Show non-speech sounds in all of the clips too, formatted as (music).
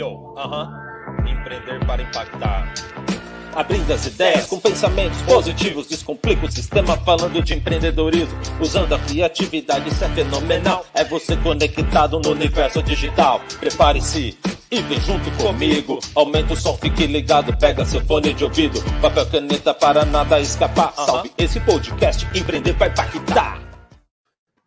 Yo, aham. Empreender para impactar. Abrindo as ideias com pensamentos positivos, descomplica o sistema falando de empreendedorismo. Usando a criatividade, isso é fenomenal. É você conectado no universo digital. Prepare-se e vem junto comigo. Aumenta o som, fique ligado, pega seu fone de ouvido. Papel, caneta para nada escapar. Salve esse podcast, empreender vai impactar.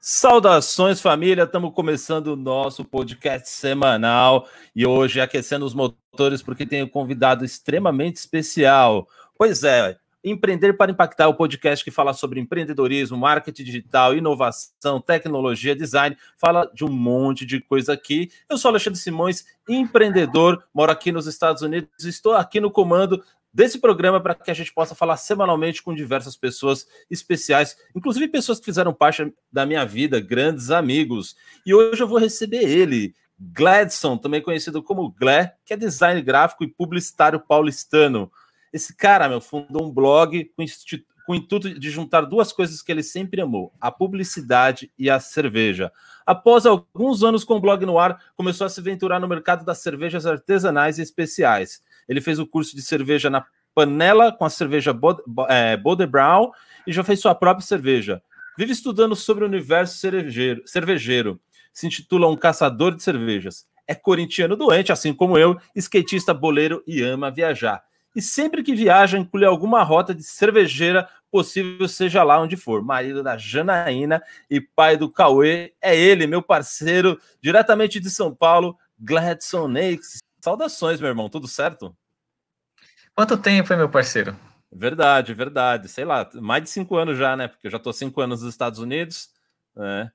Saudações família, estamos começando o nosso podcast semanal e hoje aquecendo os motores porque tem um convidado extremamente especial. Pois é, Empreender para Impactar, o podcast que fala sobre empreendedorismo, marketing digital, inovação, tecnologia, design, fala de um monte de coisa aqui. Eu sou Alexandre Simões, empreendedor, moro aqui nos Estados Unidos, estou aqui no comando desse programa para que a gente possa falar semanalmente com diversas pessoas especiais, inclusive pessoas que fizeram parte da minha vida, grandes amigos. E hoje eu vou receber ele, Gladson, também conhecido como Glé, que é design gráfico e publicitário paulistano. Esse cara, meu, fundou um blog com, com o intuito de juntar duas coisas que ele sempre amou: a publicidade e a cerveja. Após alguns anos com o blog no ar, começou a se aventurar no mercado das cervejas artesanais e especiais. Ele fez o curso de cerveja na panela com a cerveja é, Bode Brown e já fez sua própria cerveja. Vive estudando sobre o universo cervejeiro, cervejeiro. Se intitula Um Caçador de Cervejas. É corintiano doente, assim como eu, skatista boleiro e ama viajar. E sempre que viaja, inclui alguma rota de cervejeira possível, seja lá onde for. Marido da Janaína e pai do Cauê. É ele, meu parceiro, diretamente de São Paulo, Gladson Nakes. Saudações, meu irmão, tudo certo? Quanto tempo, hein, meu parceiro? Verdade, verdade. Sei lá, mais de cinco anos já, né? Porque eu já tô cinco anos nos Estados Unidos. Né?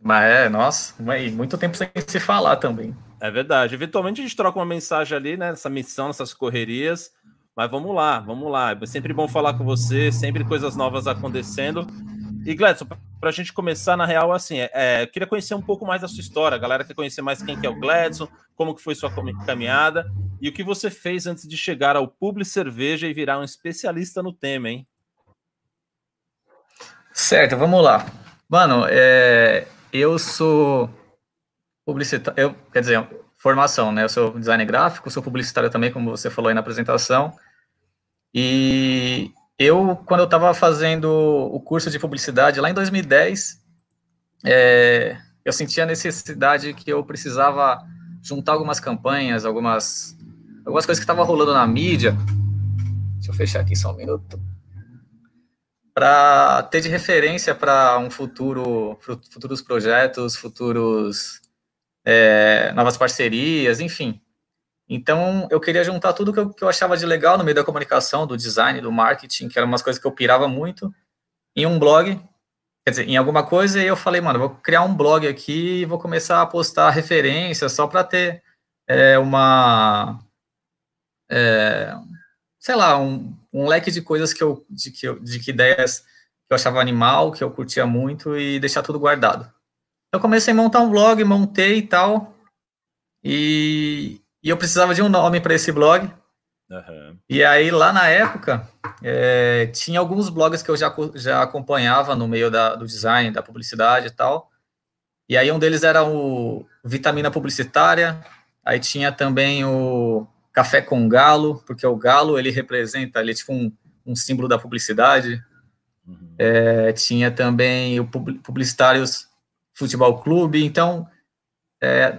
Mas é, nossa, muito tempo sem se falar também. É verdade. Eventualmente a gente troca uma mensagem ali, né? Nessa missão, nessas correrias. Mas vamos lá, vamos lá. É sempre bom falar com você, sempre coisas novas acontecendo. E Gladson, para a gente começar, na real, assim, é, é, eu queria conhecer um pouco mais da sua história. A galera quer conhecer mais quem que é o Gladson, como que foi sua caminhada e o que você fez antes de chegar ao Publi Cerveja e virar um especialista no tema, hein? Certo, vamos lá. Mano, é, eu sou publicitário, eu, quer dizer, formação, né? Eu sou designer gráfico, sou publicitário também, como você falou aí na apresentação. E eu, quando eu estava fazendo o curso de publicidade lá em 2010, é, eu sentia a necessidade que eu precisava juntar algumas campanhas, algumas, algumas coisas que estavam rolando na mídia. Deixa eu fechar aqui só um minuto. Para ter de referência para um futuro, futuros projetos, futuros é, novas parcerias, enfim. Então, eu queria juntar tudo que eu, que eu achava de legal no meio da comunicação, do design, do marketing, que eram umas coisas que eu pirava muito, em um blog, quer dizer, em alguma coisa, e eu falei, mano, vou criar um blog aqui e vou começar a postar referências só para ter é, uma. É, sei lá, um, um, leque de coisas que eu, de que, eu, de que ideias que eu achava animal, que eu curtia muito e deixar tudo guardado. Eu comecei a montar um blog, montei e tal, e, e eu precisava de um nome para esse blog. Uhum. E aí, lá na época, é, tinha alguns blogs que eu já, já acompanhava no meio da, do design, da publicidade e tal. E aí, um deles era o Vitamina Publicitária. Aí tinha também o Café com Galo, porque o galo ele representa, ele é tipo um, um símbolo da publicidade. Uhum. É, tinha também o Publicitários Futebol Clube. Então, é,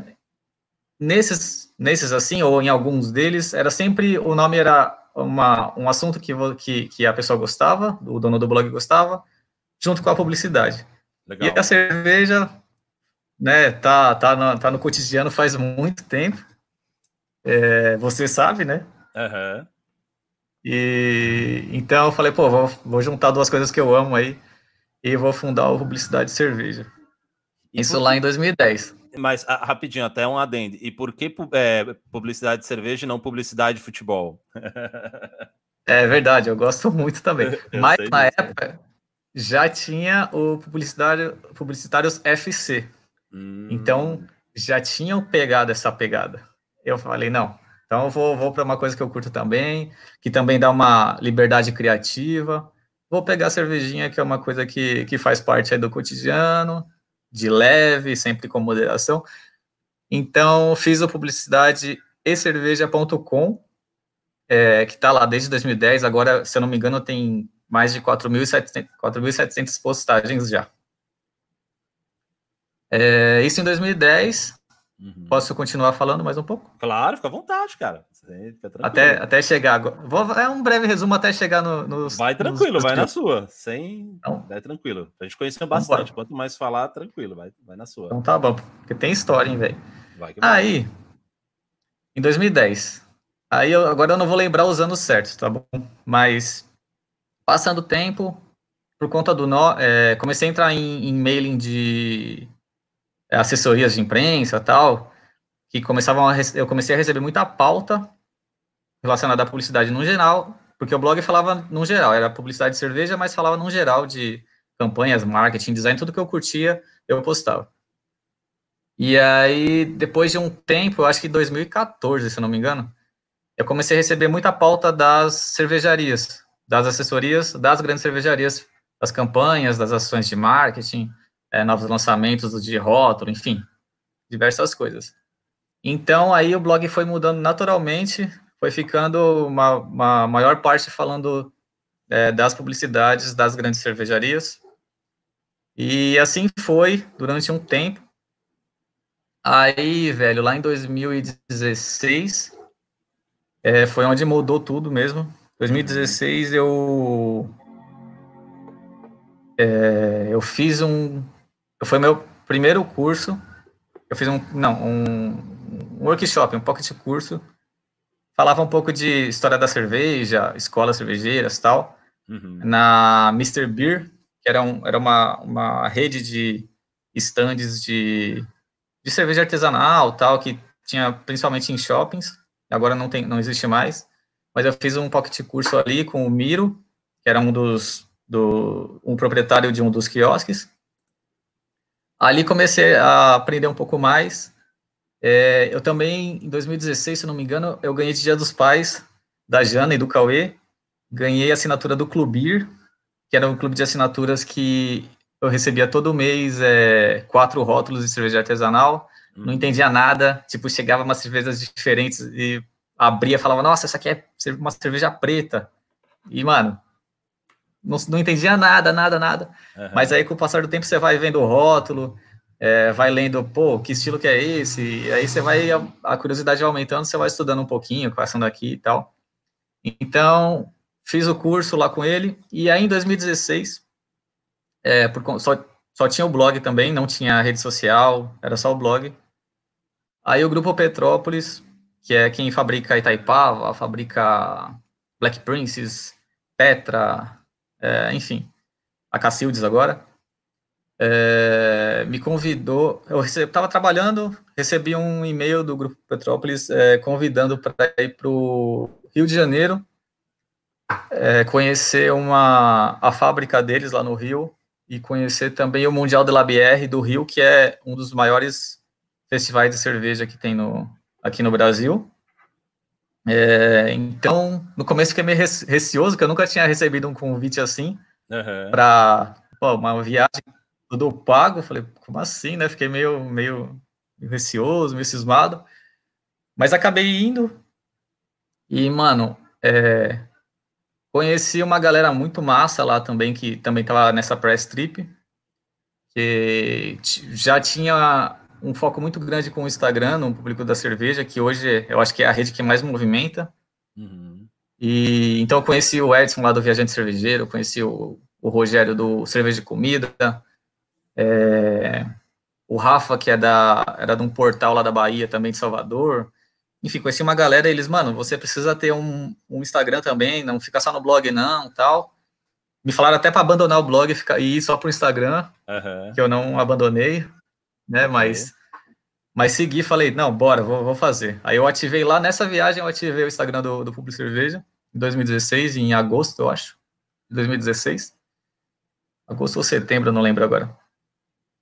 nesses nesses assim, ou em alguns deles, era sempre, o nome era uma, um assunto que, que, que a pessoa gostava, o dono do blog gostava, junto com a publicidade. Legal. E a cerveja, né, tá, tá, no, tá no cotidiano faz muito tempo, é, você sabe, né? Uhum. E então eu falei, pô, vou, vou juntar duas coisas que eu amo aí e vou fundar o Publicidade Cerveja. Isso lá em 2010. Mas ah, rapidinho, até um adendo. E por que é, publicidade de cerveja e não publicidade de futebol? é verdade, eu gosto muito também. (laughs) Mas na época já tinha o publicitário, publicitários FC. Hum. Então já tinham pegado essa pegada. Eu falei, não, então eu vou, vou para uma coisa que eu curto também, que também dá uma liberdade criativa. Vou pegar a cervejinha, que é uma coisa que, que faz parte do cotidiano, de leve, sempre com moderação. Então, fiz a publicidade ecerveja.com, é, que está lá desde 2010. Agora, se eu não me engano, tem mais de 4.700 postagens já. É, isso em 2010. Uhum. Posso continuar falando mais um pouco? Claro, fica à vontade, cara. Até, até chegar. Vou, é um breve resumo até chegar no, nos. Vai tranquilo, nos... vai na sua. Sem. Então, vai tranquilo. A gente conheceu bastante. Quanto mais falar, tranquilo, vai, vai na sua. Então tá bom, porque tem história, hein, velho. Aí, em 2010. Aí eu, agora eu não vou lembrar os anos certos, tá bom? Mas passando o tempo, por conta do nó, é, comecei a entrar em, em mailing de assessorias de imprensa tal, que começavam a, eu comecei a receber muita pauta relacionada à publicidade no geral, porque o blog falava no geral, era publicidade de cerveja, mas falava no geral de campanhas, marketing, design, tudo que eu curtia, eu postava. E aí, depois de um tempo, eu acho que 2014, se eu não me engano, eu comecei a receber muita pauta das cervejarias, das assessorias, das grandes cervejarias, das campanhas, das ações de marketing, é, novos lançamentos de rótulo, enfim, diversas coisas. Então, aí o blog foi mudando naturalmente, foi ficando uma, uma maior parte falando é, das publicidades das grandes cervejarias. E assim foi durante um tempo. Aí, velho, lá em 2016, é, foi onde mudou tudo mesmo. 2016 eu é, eu fiz um foi meu primeiro curso. Eu fiz um, não, um, um workshop, um pocket curso. Falava um pouco de história da cerveja, escolas cervejeiras tal. Uhum. Na Mr. Beer, que era, um, era uma, uma rede de estandes de, de cerveja artesanal tal, que tinha principalmente em shoppings. Agora não, tem, não existe mais. Mas eu fiz um pocket curso ali com o Miro, que era um dos do um proprietário de um dos quiosques. Ali comecei a aprender um pouco mais. É, eu também, em 2016, se não me engano, eu ganhei de Dia dos Pais da Jana e do Cauê. Ganhei a assinatura do Clubir, que era um clube de assinaturas que eu recebia todo mês é, quatro rótulos de cerveja artesanal. Hum. Não entendia nada, tipo, chegava umas cervejas diferentes e abria, falava, nossa, essa aqui é uma cerveja preta. E, mano, não, não entendia nada, nada, nada. Uhum. Mas aí, com o passar do tempo, você vai vendo o rótulo, é, vai lendo, pô, que estilo que é esse? E aí você vai, a, a curiosidade vai aumentando, você vai estudando um pouquinho, passando aqui e tal. Então, fiz o curso lá com ele, e aí em 2016, é, por, só, só tinha o blog também, não tinha rede social, era só o blog. Aí o Grupo Petrópolis, que é quem fabrica Itaipava, fabrica Black Princess, Petra, é, enfim, a Cacildes agora, é, me convidou, eu estava trabalhando, recebi um e-mail do Grupo Petrópolis é, convidando para ir para o Rio de Janeiro, é, conhecer uma, a fábrica deles lá no Rio e conhecer também o Mundial de la do Rio, que é um dos maiores festivais de cerveja que tem no, aqui no Brasil. É, então, no começo fiquei meio receoso, porque eu nunca tinha recebido um convite assim uhum. para uma viagem tudo pago. Falei, como assim, né? Fiquei meio, meio receoso, meio cismado. Mas acabei indo. E, mano, é, conheci uma galera muito massa lá também, que também tava nessa press trip. Que já tinha um foco muito grande com o Instagram, no público da cerveja, que hoje eu acho que é a rede que mais movimenta. Uhum. E então eu conheci o Edson lá do Viajante Cervejeiro, conheci o, o Rogério do Cerveja de Comida, é, o Rafa, que é da, era de um portal lá da Bahia, também de Salvador. Enfim, conheci uma galera, eles, mano, você precisa ter um, um Instagram também, não fica só no blog não, tal. Me falaram até para abandonar o blog e ir só pro Instagram, uhum. que eu não abandonei né? Mas, mas segui, falei, não, bora, vou, vou fazer. Aí eu ativei lá, nessa viagem eu ativei o Instagram do, do Public Cerveja, em 2016, em agosto, eu acho, 2016. Agosto ou setembro, eu não lembro agora.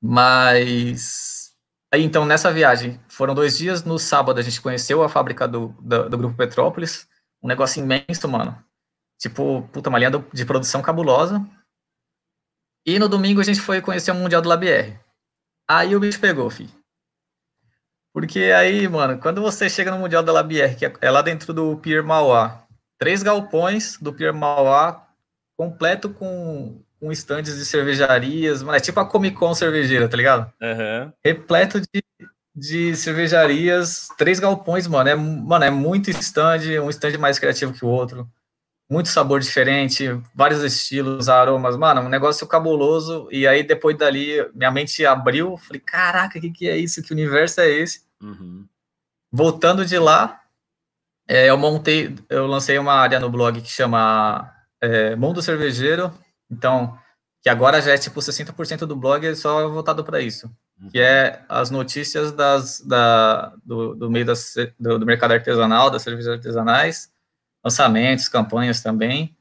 Mas, aí então, nessa viagem, foram dois dias, no sábado a gente conheceu a fábrica do, do, do Grupo Petrópolis, um negócio imenso, mano. Tipo, puta, uma linha de produção cabulosa. E no domingo a gente foi conhecer o Mundial do Labier. Aí o bicho pegou, filho. Porque aí, mano, quando você chega no Mundial da Labier, que é lá dentro do Pier Mauá, três galpões do Pier Mauá, completo com, com estandes de cervejarias, mano, é tipo a Comic Con cervejeira, tá ligado? Uhum. Repleto de, de cervejarias, três galpões, mano, é, mano, é muito stand, um stand mais criativo que o outro muito sabor diferente, vários estilos, aromas, mano, um negócio cabuloso. E aí, depois dali, minha mente abriu, falei, caraca, o que, que é isso? Que universo é esse? Uhum. Voltando de lá, é, eu montei, eu lancei uma área no blog que chama é, Mundo Cervejeiro, então, que agora já é tipo 60% do blog é só voltado para isso, uhum. que é as notícias das, da, do, do meio das, do, do mercado artesanal, das cervejas artesanais, lançamentos, campanhas também,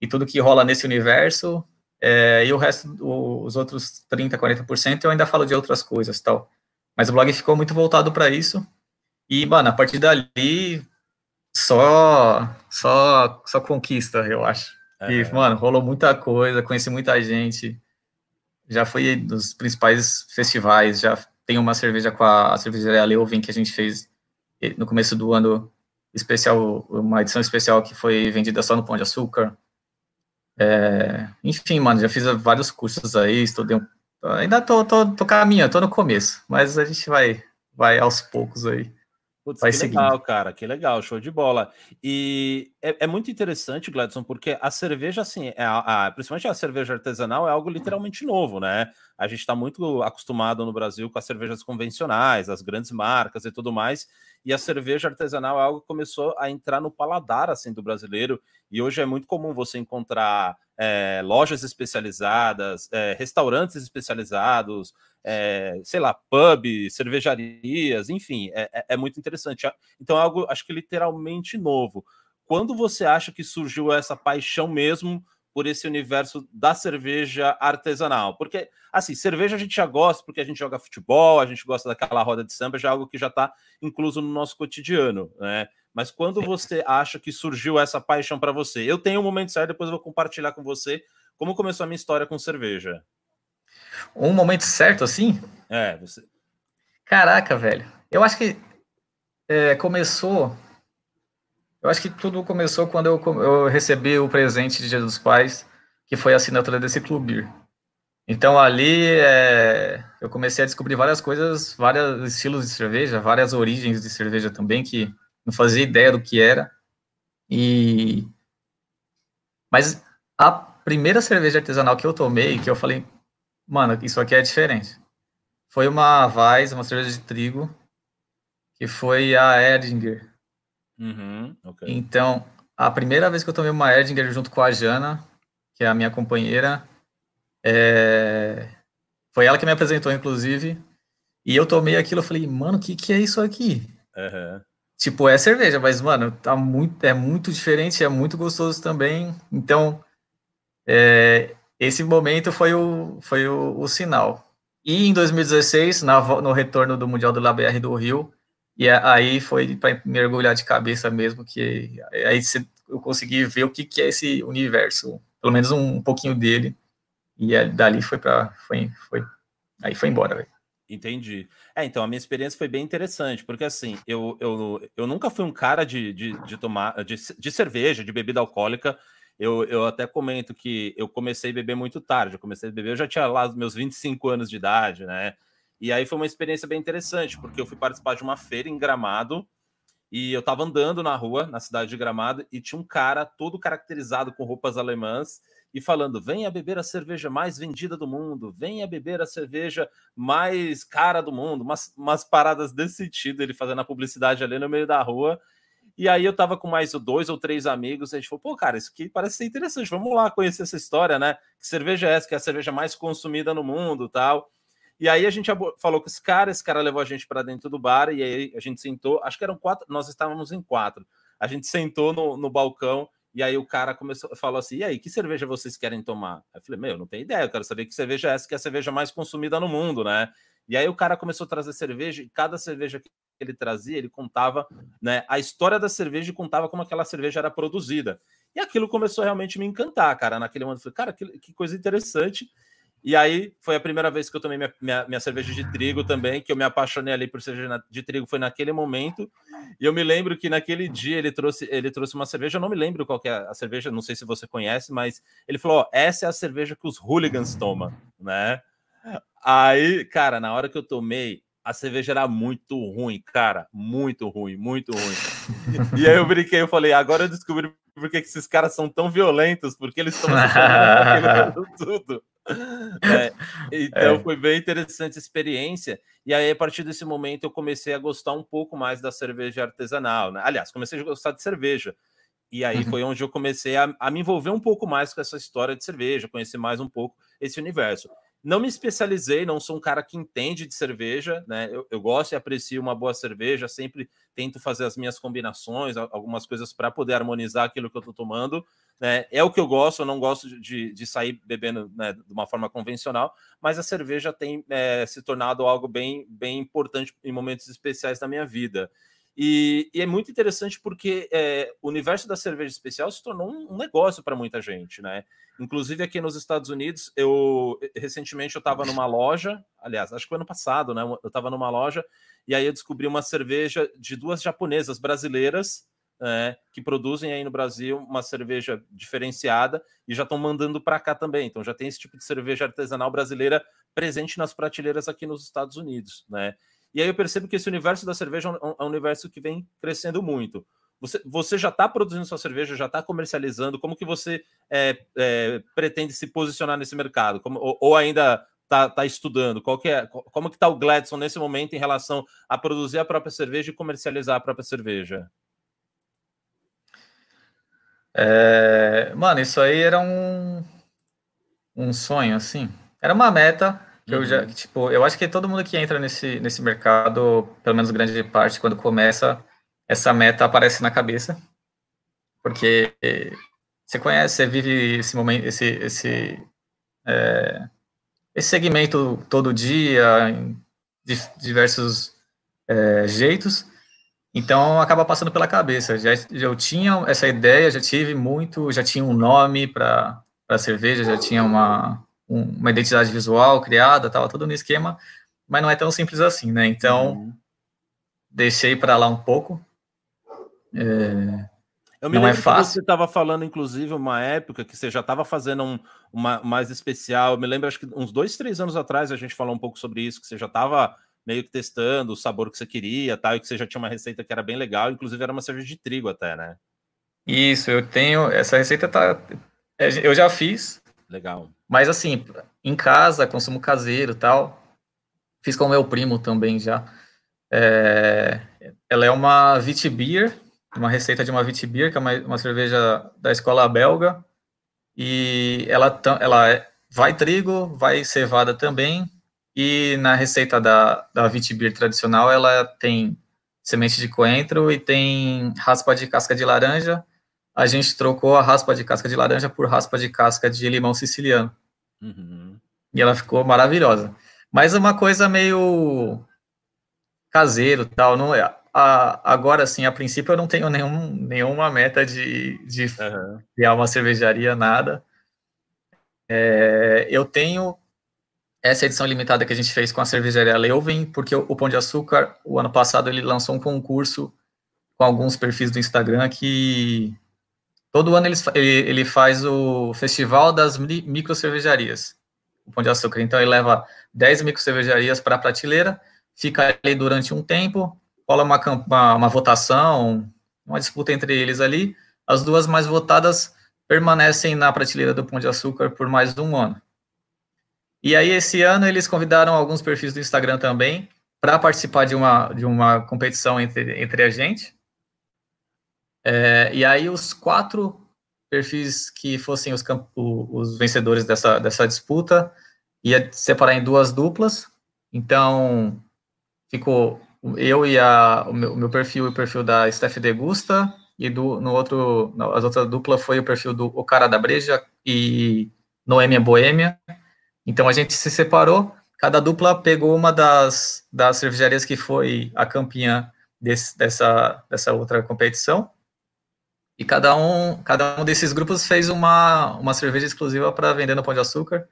e tudo que rola nesse universo, é, e o resto, os outros 30%, 40%, eu ainda falo de outras coisas tal. Mas o blog ficou muito voltado para isso, e, mano, a partir dali, só, só, só conquista, eu acho. É. E, mano, rolou muita coisa, conheci muita gente, já fui nos principais festivais, já tem uma cerveja com a, a cervejaria Leuven que a gente fez no começo do ano especial, uma edição especial que foi vendida só no Pão de Açúcar. É, enfim, mano, já fiz vários cursos aí, estudei um, ainda tô, tô, tô caminhando, tô no começo, mas a gente vai, vai aos poucos aí. Putz, vai que seguindo. legal, cara, que legal, show de bola. E é, é muito interessante, Gladson, porque a cerveja, assim, é a, a, principalmente a cerveja artesanal, é algo literalmente novo, né? A gente está muito acostumado no Brasil com as cervejas convencionais, as grandes marcas e tudo mais, e a cerveja artesanal é algo que começou a entrar no paladar assim do brasileiro e hoje é muito comum você encontrar é, lojas especializadas, é, restaurantes especializados, é, sei lá, pub, cervejarias, enfim, é, é, é muito interessante. Então é algo, acho que literalmente novo. Quando você acha que surgiu essa paixão mesmo por esse universo da cerveja artesanal. Porque, assim, cerveja a gente já gosta porque a gente joga futebol, a gente gosta daquela roda de samba, já é algo que já está incluso no nosso cotidiano, né? Mas quando você acha que surgiu essa paixão para você? Eu tenho um momento certo, depois eu vou compartilhar com você como começou a minha história com cerveja. Um momento certo, assim? É, você. Caraca, velho. Eu acho que é, começou eu acho que tudo começou quando eu, eu recebi o presente de dos Pais, que foi a assinatura desse clube. Então ali é, eu comecei a descobrir várias coisas, vários estilos de cerveja, várias origens de cerveja também, que não fazia ideia do que era. E mas a primeira cerveja artesanal que eu tomei, que eu falei, mano, isso aqui é diferente. Foi uma Weiss, uma cerveja de trigo, que foi a Edinger. Uhum, okay. Então, a primeira vez que eu tomei uma Erdinger junto com a Jana, que é a minha companheira, é... foi ela que me apresentou, inclusive, e eu tomei aquilo, eu falei, mano, o que, que é isso aqui? Uhum. Tipo, é cerveja, mas, mano, tá muito, é muito diferente, é muito gostoso também. Então, é, esse momento foi o, foi o, o sinal. E em 2016, na, no retorno do Mundial do LABR do Rio, e aí foi para mergulhar de cabeça mesmo, que aí eu consegui ver o que, é esse universo, pelo menos um, pouquinho dele. E dali foi para foi, foi aí foi embora, véio. Entendi. É, então a minha experiência foi bem interessante, porque assim, eu, eu, eu nunca fui um cara de, de, de tomar de, de cerveja, de bebida alcoólica. Eu, eu até comento que eu comecei a beber muito tarde. Eu comecei a beber, eu já tinha lá os meus 25 anos de idade, né? E aí foi uma experiência bem interessante, porque eu fui participar de uma feira em Gramado e eu estava andando na rua, na cidade de Gramado, e tinha um cara todo caracterizado com roupas alemãs e falando: venha beber a cerveja mais vendida do mundo, venha beber a cerveja mais cara do mundo, umas, umas paradas desse sentido, ele fazendo a publicidade ali no meio da rua. E aí eu tava com mais dois ou três amigos, e a gente falou, pô, cara, isso aqui parece ser interessante, vamos lá conhecer essa história, né? Que cerveja é essa? Que é a cerveja mais consumida no mundo tal. E aí a gente falou com esse cara, esse cara levou a gente para dentro do bar e aí a gente sentou, acho que eram quatro, nós estávamos em quatro. A gente sentou no, no balcão e aí o cara começou, falou assim: "E aí, que cerveja vocês querem tomar?" Eu falei: "Meu, não tenho ideia, eu quero saber que cerveja é essa, que é a cerveja mais consumida no mundo, né?" E aí o cara começou a trazer cerveja e cada cerveja que ele trazia, ele contava, né, a história da cerveja e contava como aquela cerveja era produzida. E aquilo começou realmente me encantar, cara. Naquele momento eu falei: "Cara, que, que coisa interessante." E aí foi a primeira vez que eu tomei minha, minha, minha, cerveja de trigo também, que eu me apaixonei ali por cerveja de trigo, foi naquele momento. E eu me lembro que naquele dia ele trouxe, ele trouxe uma cerveja, eu não me lembro qual é a cerveja, não sei se você conhece, mas ele falou: ó, essa é a cerveja que os hooligans tomam, né? Aí, cara, na hora que eu tomei, a cerveja era muito ruim, cara, muito ruim, muito ruim. e aí eu brinquei, eu falei, agora eu descobri por que esses caras são tão violentos, porque eles estão (laughs) tudo. É, (laughs) então é. foi bem interessante a experiência. E aí, a partir desse momento, eu comecei a gostar um pouco mais da cerveja artesanal. Né? Aliás, comecei a gostar de cerveja. E aí uhum. foi onde eu comecei a, a, me envolver um pouco mais com essa história de cerveja, conhecer mais um pouco esse universo. Não me especializei, não sou um cara que entende de cerveja, né? Eu, eu gosto e aprecio uma boa cerveja, sempre tento fazer as minhas combinações, algumas coisas para poder harmonizar aquilo que eu estou tomando. Né? É o que eu gosto, eu não gosto de, de sair bebendo né, de uma forma convencional, mas a cerveja tem é, se tornado algo bem, bem importante em momentos especiais da minha vida. E, e, é muito interessante porque é, o universo da cerveja especial se tornou um, um negócio para muita gente, né? Inclusive aqui nos Estados Unidos, eu recentemente eu estava numa loja, aliás, acho que foi ano passado, né? Eu estava numa loja e aí eu descobri uma cerveja de duas japonesas brasileiras é, que produzem aí no Brasil uma cerveja diferenciada e já estão mandando para cá também. Então já tem esse tipo de cerveja artesanal brasileira presente nas prateleiras aqui nos Estados Unidos, né? E aí eu percebo que esse universo da cerveja é um, é universo que vem crescendo muito. Você, você já está produzindo sua cerveja, já está comercializando? Como que você é, é, pretende se posicionar nesse mercado? Como, ou, ou ainda está tá estudando? Qual que é, como que está o Gladson nesse momento em relação a produzir a própria cerveja e comercializar a própria cerveja? É, mano, isso aí era um, um sonho, assim. Era uma meta que eu já, uhum. tipo, eu acho que todo mundo que entra nesse, nesse mercado, pelo menos grande parte, quando começa, essa meta aparece na cabeça. Porque você conhece, você vive esse momento, esse, esse, é, esse segmento todo dia, em diversos é, jeitos. Então acaba passando pela cabeça. Já, já eu tinha essa ideia, já tive muito, já tinha um nome para a cerveja, já tinha uma, um, uma identidade visual criada, estava tudo no esquema, mas não é tão simples assim, né? Então uhum. deixei para lá um pouco. É, eu me não é lembro é fácil. que você estava falando, inclusive, uma época que você já estava fazendo um uma, mais especial. Eu me lembro, acho que uns dois, três anos atrás a gente falou um pouco sobre isso, que você já estava meio que testando o sabor que você queria, tal, e que você já tinha uma receita que era bem legal, inclusive era uma cerveja de trigo até, né? Isso, eu tenho, essa receita tá, é, eu já fiz. Legal. Mas assim, em casa, consumo caseiro tal, fiz com o meu primo também já. É, ela é uma Vitibir, uma receita de uma Vitibir, que é uma, uma cerveja da escola belga, e ela, ela é, vai trigo, vai cevada também, e na receita da, da Vitibir tradicional, ela tem semente de coentro e tem raspa de casca de laranja. A gente trocou a raspa de casca de laranja por raspa de casca de limão siciliano. Uhum. E ela ficou maravilhosa. Mas uma coisa meio caseiro tal, não é? A, agora, sim, a princípio eu não tenho nenhum, nenhuma meta de, de uhum. criar uma cervejaria, nada. É, eu tenho essa edição limitada que a gente fez com a cervejaria Leuven, porque o, Pão de Açúcar, o ano passado, ele lançou um concurso com alguns perfis do Instagram que todo ano ele, ele faz o Festival das Micro Cervejarias, o Pão de Açúcar. Então, ele leva 10 micro cervejarias para a prateleira, fica ali durante um tempo, rola uma, uma, uma votação, uma disputa entre eles ali, as duas mais votadas permanecem na prateleira do Pão de Açúcar por mais um ano. E aí, esse ano, eles convidaram alguns perfis do Instagram também para participar de uma, de uma competição entre, entre a gente. É, e aí, os quatro perfis que fossem os, os vencedores dessa, dessa disputa ia separar em duas duplas. Então, ficou eu e a, o, meu, o meu perfil e o perfil da Steph Degusta, e do, no outro, as outra dupla foi o perfil do O Cara da Breja e Noêmia Boêmia. Então a gente se separou, cada dupla pegou uma das, das cervejarias que foi a campeã desse, dessa, dessa outra competição. E cada um, cada um desses grupos fez uma, uma cerveja exclusiva para vender no Pão de Açúcar.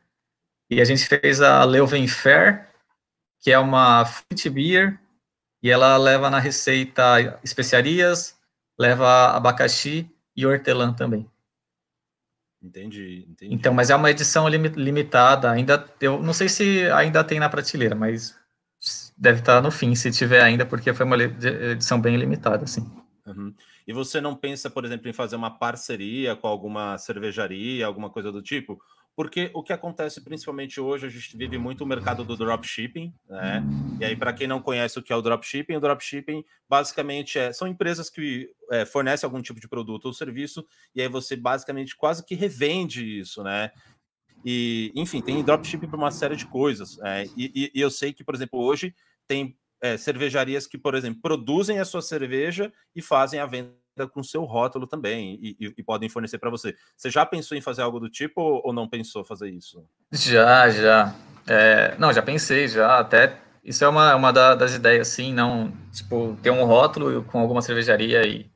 E a gente fez a Leuven Fair, que é uma fruit beer, e ela leva na receita especiarias, leva abacaxi e hortelã também. Entendi, entendi. Então, mas é uma edição limitada, ainda, eu não sei se ainda tem na prateleira, mas deve estar no fim, se tiver ainda, porque foi uma edição bem limitada, assim. Uhum. E você não pensa, por exemplo, em fazer uma parceria com alguma cervejaria, alguma coisa do tipo? Porque o que acontece principalmente hoje, a gente vive muito o mercado do dropshipping, né? E aí, para quem não conhece o que é o dropshipping, o dropshipping basicamente é, são empresas que é, fornecem algum tipo de produto ou serviço, e aí você basicamente quase que revende isso, né? E, enfim, tem dropshipping para uma série de coisas. É, e, e, eu sei que, por exemplo, hoje tem é, cervejarias que, por exemplo, produzem a sua cerveja e fazem a venda com seu rótulo também e, e, e podem fornecer para você. Você já pensou em fazer algo do tipo ou, ou não pensou fazer isso? Já, já. É, não, já pensei, já. Até isso é uma, uma das ideias, sim, não, tipo, ter um rótulo com alguma cervejaria e,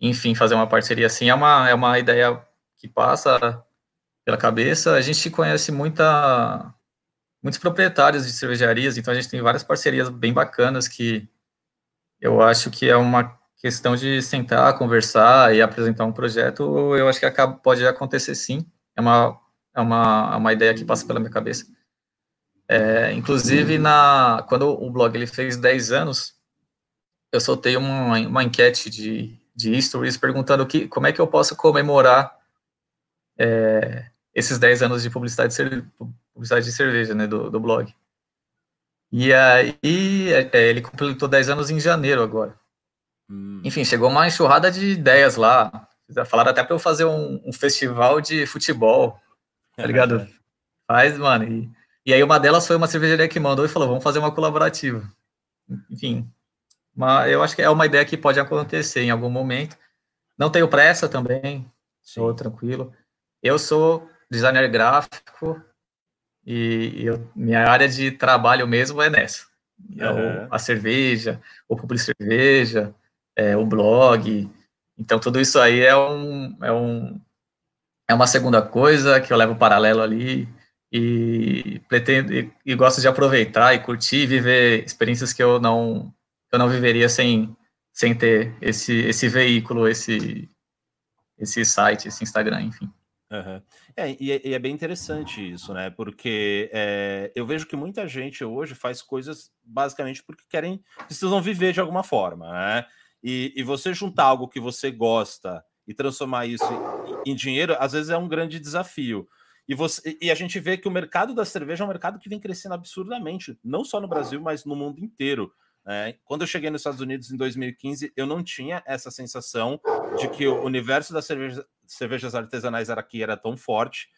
enfim, fazer uma parceria assim é uma, é uma ideia que passa pela cabeça. A gente conhece muita, muitos proprietários de cervejarias, então a gente tem várias parcerias bem bacanas que eu acho que é uma questão de sentar, conversar e apresentar um projeto, eu acho que acaba, pode acontecer sim. É uma, é uma, é uma ideia que passa pela minha cabeça. É, inclusive, na, quando o blog ele fez 10 anos, eu soltei uma, uma enquete de, de stories perguntando que, como é que eu posso comemorar é, esses 10 anos de publicidade, publicidade de cerveja, né, do, do blog. E aí, é, ele completou 10 anos em janeiro agora. Hum. Enfim, chegou uma enxurrada de ideias lá. Falaram até para eu fazer um, um, festival de futebol, tá (laughs) ligado? Faz, mano. E, e aí uma delas foi uma cervejaria que mandou e falou, vamos fazer uma colaborativa. Enfim, mas eu acho que é uma ideia que pode acontecer em algum momento. Não tenho pressa também, estou tranquilo. Eu sou designer gráfico e eu, minha área de trabalho mesmo é nessa. Uhum. a cerveja, o public cerveja, é, o blog. Então, tudo isso aí é, um, é, um, é uma segunda coisa que eu levo paralelo ali e pretendo e, e gosto de aproveitar e curtir e viver experiências que eu não eu não viveria sem sem ter esse esse veículo esse esse site esse Instagram enfim uhum. é, e, é, e, é, bem interessante isso né porque é, eu vejo que muita gente hoje faz coisas basicamente porque querem precisam viver de alguma forma né? E, e você juntar algo que você gosta e transformar isso em, em dinheiro, às vezes é um grande desafio. E, você, e a gente vê que o mercado da cerveja é um mercado que vem crescendo absurdamente, não só no Brasil, mas no mundo inteiro. É, quando eu cheguei nos Estados Unidos em 2015, eu não tinha essa sensação de que o universo das cerveja, cervejas artesanais era aqui era tão forte.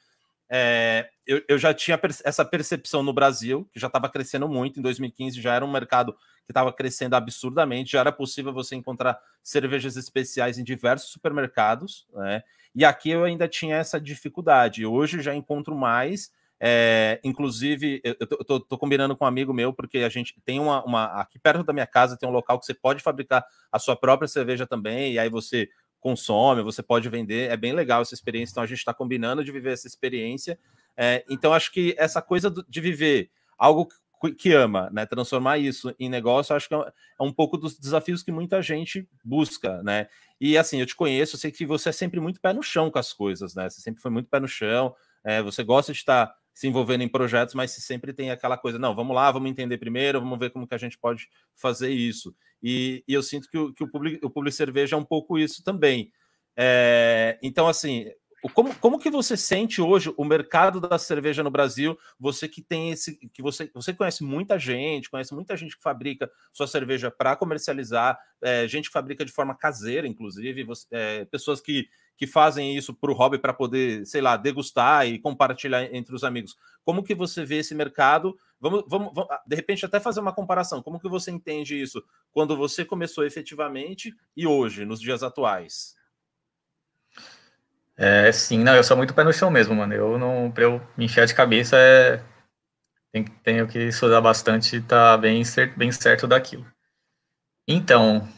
É, eu, eu, já tinha essa percepção no Brasil, que já estava crescendo muito. Em 2015 já era um mercado que estava crescendo absurdamente, já era possível você encontrar cervejas especiais em diversos supermercados, né? E aqui eu ainda tinha essa dificuldade. Hoje já encontro mais. É, inclusive, eu tô, tô, combinando com um amigo meu, porque a gente tem uma, uma. Aqui perto da minha casa tem um local que você pode fabricar a sua própria cerveja também, e aí você consome, você pode vender. É bem legal essa experiência. Então a gente está combinando de viver essa experiência. É, então acho que essa coisa de viver algo que ama, né? Transformar isso em negócio, acho que é, é um pouco dos desafios que muita gente busca, né? E assim, eu te conheço, eu sei que você é sempre muito pé no chão com as coisas, né? Você sempre foi muito pé no chão, é, você gosta de estar se envolvendo em projetos, mas sempre tem aquela coisa, não, vamos lá, vamos entender primeiro, vamos ver como que a gente pode fazer isso. E, e eu sinto que o, que o público, o público cerveja é um pouco isso também. É, então, assim, como, como que você sente hoje o mercado da cerveja no Brasil? Você que tem esse, que você, você conhece muita gente, conhece muita gente que fabrica sua cerveja para comercializar, é, gente que fabrica de forma caseira, inclusive, você, é, pessoas que, que fazem isso para o hobby para poder, sei lá, degustar e compartilhar entre os amigos. Como que você vê esse mercado? Vamos, vamos, vamos, de repente até fazer uma comparação. Como que você entende isso quando você começou efetivamente e hoje, nos dias atuais? É, sim, não, eu sou muito pé no chão mesmo, mano. Eu não, pra eu me enfiar de cabeça, é, tenho que estudar bastante e tá bem, bem certo daquilo. Então,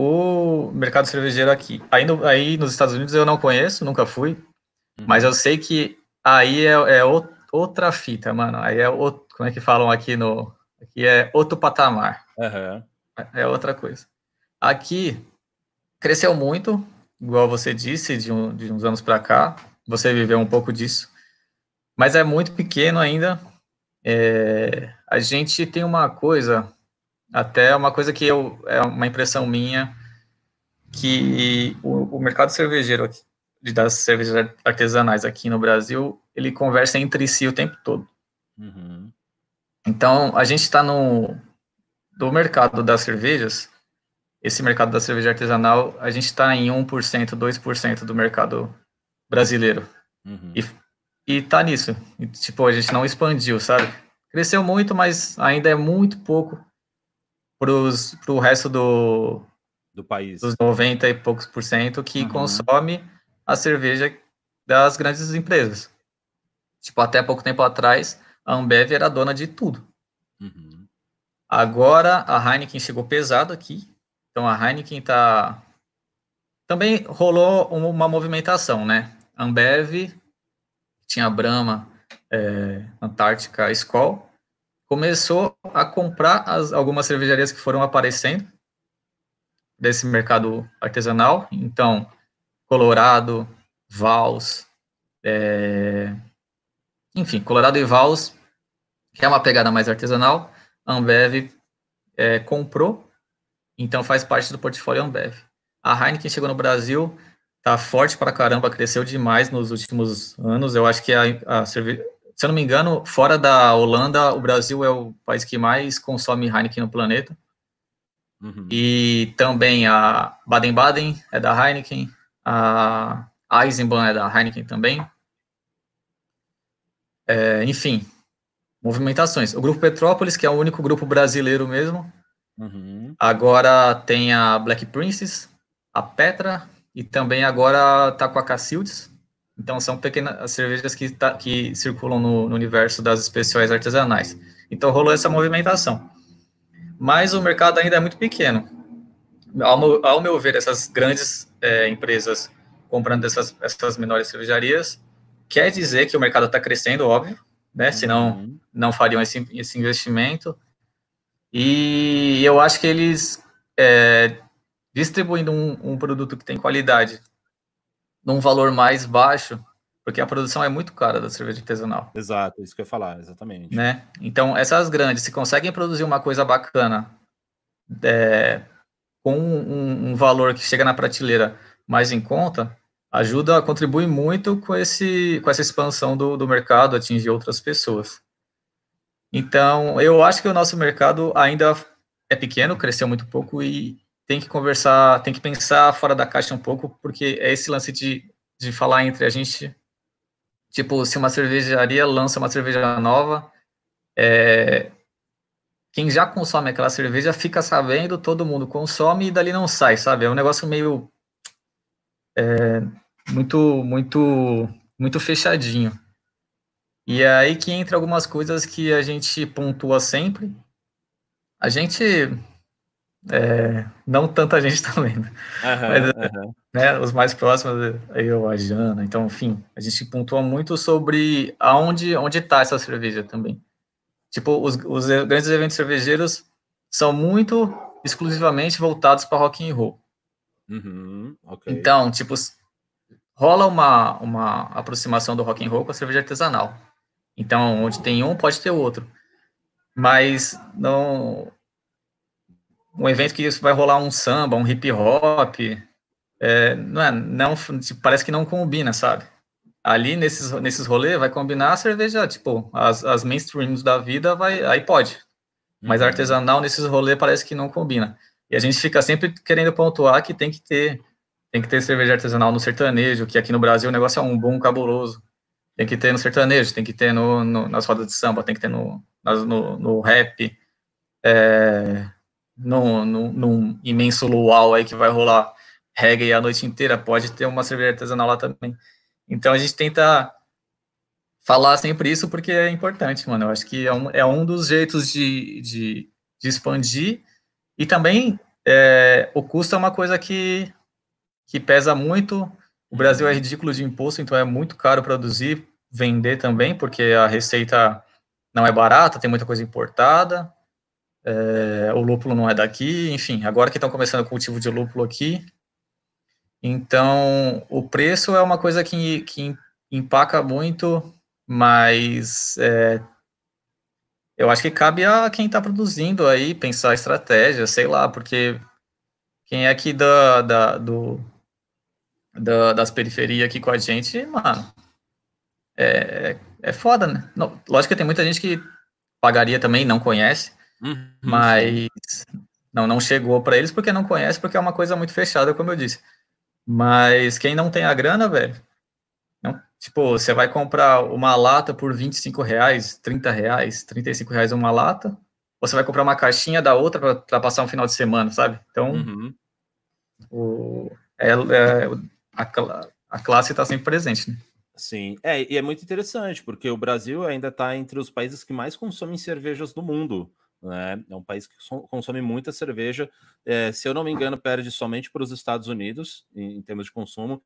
o mercado cervejeiro aqui, aí, no, aí nos Estados Unidos eu não conheço, nunca fui, uhum. mas eu sei que aí é, é, outra fita, mano. Aí é outro, como é que falam aqui no. Aqui é outro patamar. Uhum. É outra coisa. Aqui cresceu muito, igual você disse, de, um, de uns anos para cá. Você viveu um pouco disso. Mas é muito pequeno ainda. É, a gente tem uma coisa, até uma coisa que eu, é uma impressão minha, que o, o mercado cervejeiro aqui, das cervejas artesanais aqui no Brasil, ele conversa entre si o tempo todo. Uhum. Então, a gente está no do mercado das cervejas, esse mercado da cerveja artesanal, a gente está em 1%, 2% do mercado brasileiro. Uhum. E, e tá nisso. E, tipo, a gente não expandiu, sabe? Cresceu muito, mas ainda é muito pouco para o resto do, do país. Dos 90 e poucos por cento que uhum. consome a cerveja das grandes empresas. Tipo, até pouco tempo atrás, a Ambev era dona de tudo. Uhum. Agora a Heineken chegou pesado aqui. Então a Heineken tá. Também rolou uma movimentação, né? Ambev, tinha Brahma, é, Antártica, Skol, começou a comprar as, algumas cervejarias que foram aparecendo desse mercado artesanal. Então, Colorado, Vals, é, enfim, Colorado e Vals, que é uma pegada mais artesanal, a Ambev é, comprou, então faz parte do portfólio Ambev. A Heineken chegou no Brasil, tá forte para caramba, cresceu demais nos últimos anos. Eu acho que a, a cerveja, se eu não me engano, fora da Holanda, o Brasil é o país que mais consome Heineken no planeta. Uhum. E também a Baden-Baden é da Heineken, a Eisenbahn é da Heineken também. É, enfim, movimentações. O Grupo Petrópolis, que é o único grupo brasileiro mesmo. Uhum. Agora tem a Black Princess, a Petra e também agora está com a Cacildes. Então são pequenas cervejas que, tá, que circulam no, no universo das especiais artesanais. Então rolou essa movimentação mas o mercado ainda é muito pequeno. Ao meu, ao meu ver, essas grandes é, empresas comprando essas, essas menores cervejarias, quer dizer que o mercado está crescendo, óbvio, né? Uhum. Senão não fariam esse, esse investimento. E eu acho que eles é, distribuindo um, um, produto que tem qualidade num valor mais baixo, porque a produção é muito cara da cerveja artesanal. Exato, isso que eu ia falar, exatamente. Né? Então, essas grandes, se conseguem produzir uma coisa bacana é, com um, um, valor que chega na prateleira mais em conta, ajuda, contribui muito com, esse, com essa expansão do, do mercado, atingir outras pessoas. Então, eu acho que o nosso mercado ainda é pequeno, cresceu muito pouco e tem que conversar, tem que pensar fora da caixa um pouco, porque é esse lance de, de falar entre a gente Tipo, se uma cervejaria lança uma cerveja nova, é, quem já consome aquela cerveja fica sabendo, todo mundo consome e dali não sai, sabe? É um negócio meio é, muito, muito, muito fechadinho. E é aí que entra algumas coisas que a gente pontua sempre. A gente é, não tanta gente (laughs) também, né? Uhum, Mas, uhum. Né, os mais próximos, eu, a Jana, então, enfim, a gente pontua muito sobre aonde onde está essa cerveja também. Tipo, os, os grandes eventos cervejeiros são muito exclusivamente voltados para rock and roll. Uhum, okay. Então, tipo, rola uma, uma aproximação do rock and roll com a cerveja artesanal. Então, onde tem um, pode ter outro. Mas não um evento que vai rolar um samba, um hip hop, é, não é, não, parece que não combina, sabe? Ali nesses, nesses rolês vai combinar a cerveja, tipo, as, as mainstreams da vida, vai, aí pode. Mas uhum. artesanal nesses rolês parece que não combina. E a gente fica sempre querendo pontuar que tem que ter, tem que ter cerveja artesanal no sertanejo, que aqui no Brasil o negócio é um bom cabuloso. Tem que ter no sertanejo, tem que ter no, no nas rodas de samba, tem que ter no, no, no rap. É, num, num, num imenso luau aí que vai rolar reggae a noite inteira, pode ter uma cerveja artesanal lá também. Então a gente tenta falar sempre isso porque é importante, mano. Eu acho que é um, é um dos jeitos de, de, de expandir e também é, o custo é uma coisa que, que pesa muito. O Brasil é ridículo de imposto, então é muito caro produzir. vender também, porque a receita não é barata, tem muita coisa importada, é, o lúpulo não é daqui, enfim, agora que estão começando o cultivo de lúpulo aqui, então o preço é uma coisa que, que empaca muito, mas é, eu acho que cabe a quem está produzindo aí pensar estratégia, sei lá, porque quem é aqui da, da, do, da, das periferias aqui com a gente, mano, é, é foda, né? Não, lógico que tem muita gente que pagaria também, não conhece, uhum. mas não, não chegou para eles porque não conhece, porque é uma coisa muito fechada, como eu disse. Mas quem não tem a grana, velho, não, tipo, você vai comprar uma lata por 25 reais, 30 reais, 35 reais uma lata, ou você vai comprar uma caixinha da outra para passar um final de semana, sabe? Então, uhum. o, é, é, a, a classe está sempre presente, né? Sim, é, e é muito interessante, porque o Brasil ainda está entre os países que mais consomem cervejas do mundo. Né? É um país que consome muita cerveja. É, se eu não me engano, perde somente para os Estados Unidos em, em, termos de consumo.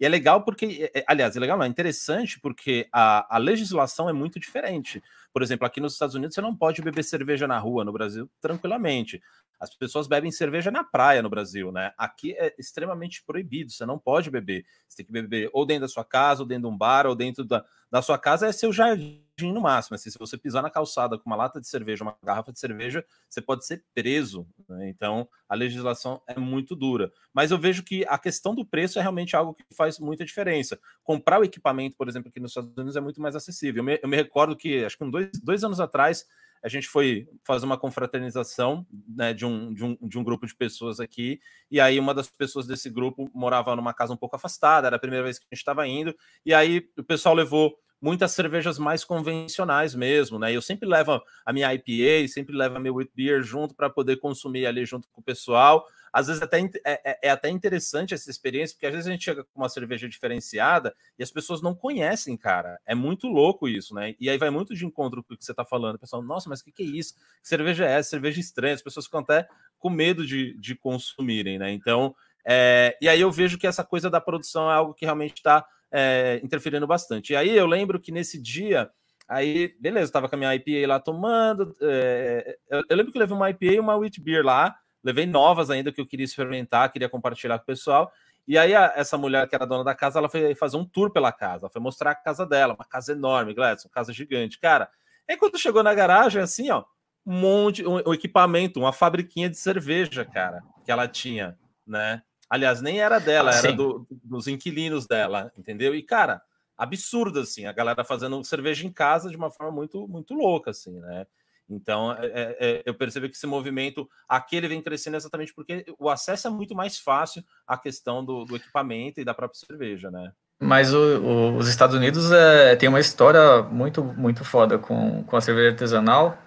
E é legal porque, é, aliás, é legal, não, é interessante porque a, a legislação é muito diferente. Por exemplo, aqui nos Estados Unidos você não pode beber cerveja na rua, no Brasil, tranquilamente. As pessoas bebem cerveja na praia no Brasil, né? Aqui é extremamente proibido, você não pode beber. Você tem que beber ou dentro da sua casa, ou dentro de um bar, ou dentro da, da sua casa, é seu jardim no máximo. Assim, se você pisar na calçada com uma lata de cerveja, uma garrafa de cerveja, você pode ser preso. Né? Então, a legislação é muito dura. Mas eu vejo que a questão do preço é realmente algo que faz muita diferença. Comprar o equipamento, por exemplo, aqui nos Estados Unidos é muito mais acessível. Eu me, eu me recordo que, acho que um, dois, dois anos atrás, a gente foi fazer uma confraternização né, de, um, de, um, de um grupo de pessoas aqui, e aí uma das pessoas desse grupo morava numa casa um pouco afastada, era a primeira vez que a gente estava indo, e aí o pessoal levou muitas cervejas mais convencionais mesmo, né? Eu sempre levo a minha IPA, sempre levo a minha wheat beer junto para poder consumir ali junto com o pessoal, às vezes até é, é, é, até interessante essa experiência, porque às vezes a gente chega com uma cerveja diferenciada e as pessoas não conhecem, cara. É muito louco isso, né? E aí vai muito de encontro com o que você está falando. O pessoal, nossa, mas o que, que é isso? Que cerveja é essa? Cerveja estranha. As pessoas ficam até com medo de, de consumirem, né? Então, é, e aí eu vejo que essa coisa da produção é algo que realmente está é, interferindo bastante. E aí eu lembro que nesse dia. Aí, beleza, eu tava com a minha IPA lá tomando. É, eu, eu, lembro que eu levei uma IPA e uma wheat beer lá. Levei novas ainda que eu queria experimentar, queria compartilhar com o pessoal. E aí, a, essa mulher que era dona da casa, ela foi fazer um tour pela casa, ela foi mostrar a casa dela, uma casa enorme, Gladson, uma casa gigante. Cara, aí quando chegou na garagem, assim, ó, um monte, um, um, equipamento, uma fabriquinha de cerveja, cara, que ela tinha, né? Aliás, nem era dela, ah, era do, dos inquilinos dela, entendeu? E, cara, absurdo, assim, a galera fazendo cerveja em casa de uma forma muito, muito louca, assim, né? Então, é, é, é, eu percebo que esse movimento aqui ele vem crescendo exatamente porque o acesso é muito mais fácil à questão do, do equipamento e da própria cerveja, né? Mas o, o, os Estados Unidos é, tem uma história muito, muito foda com, com a cerveja artesanal.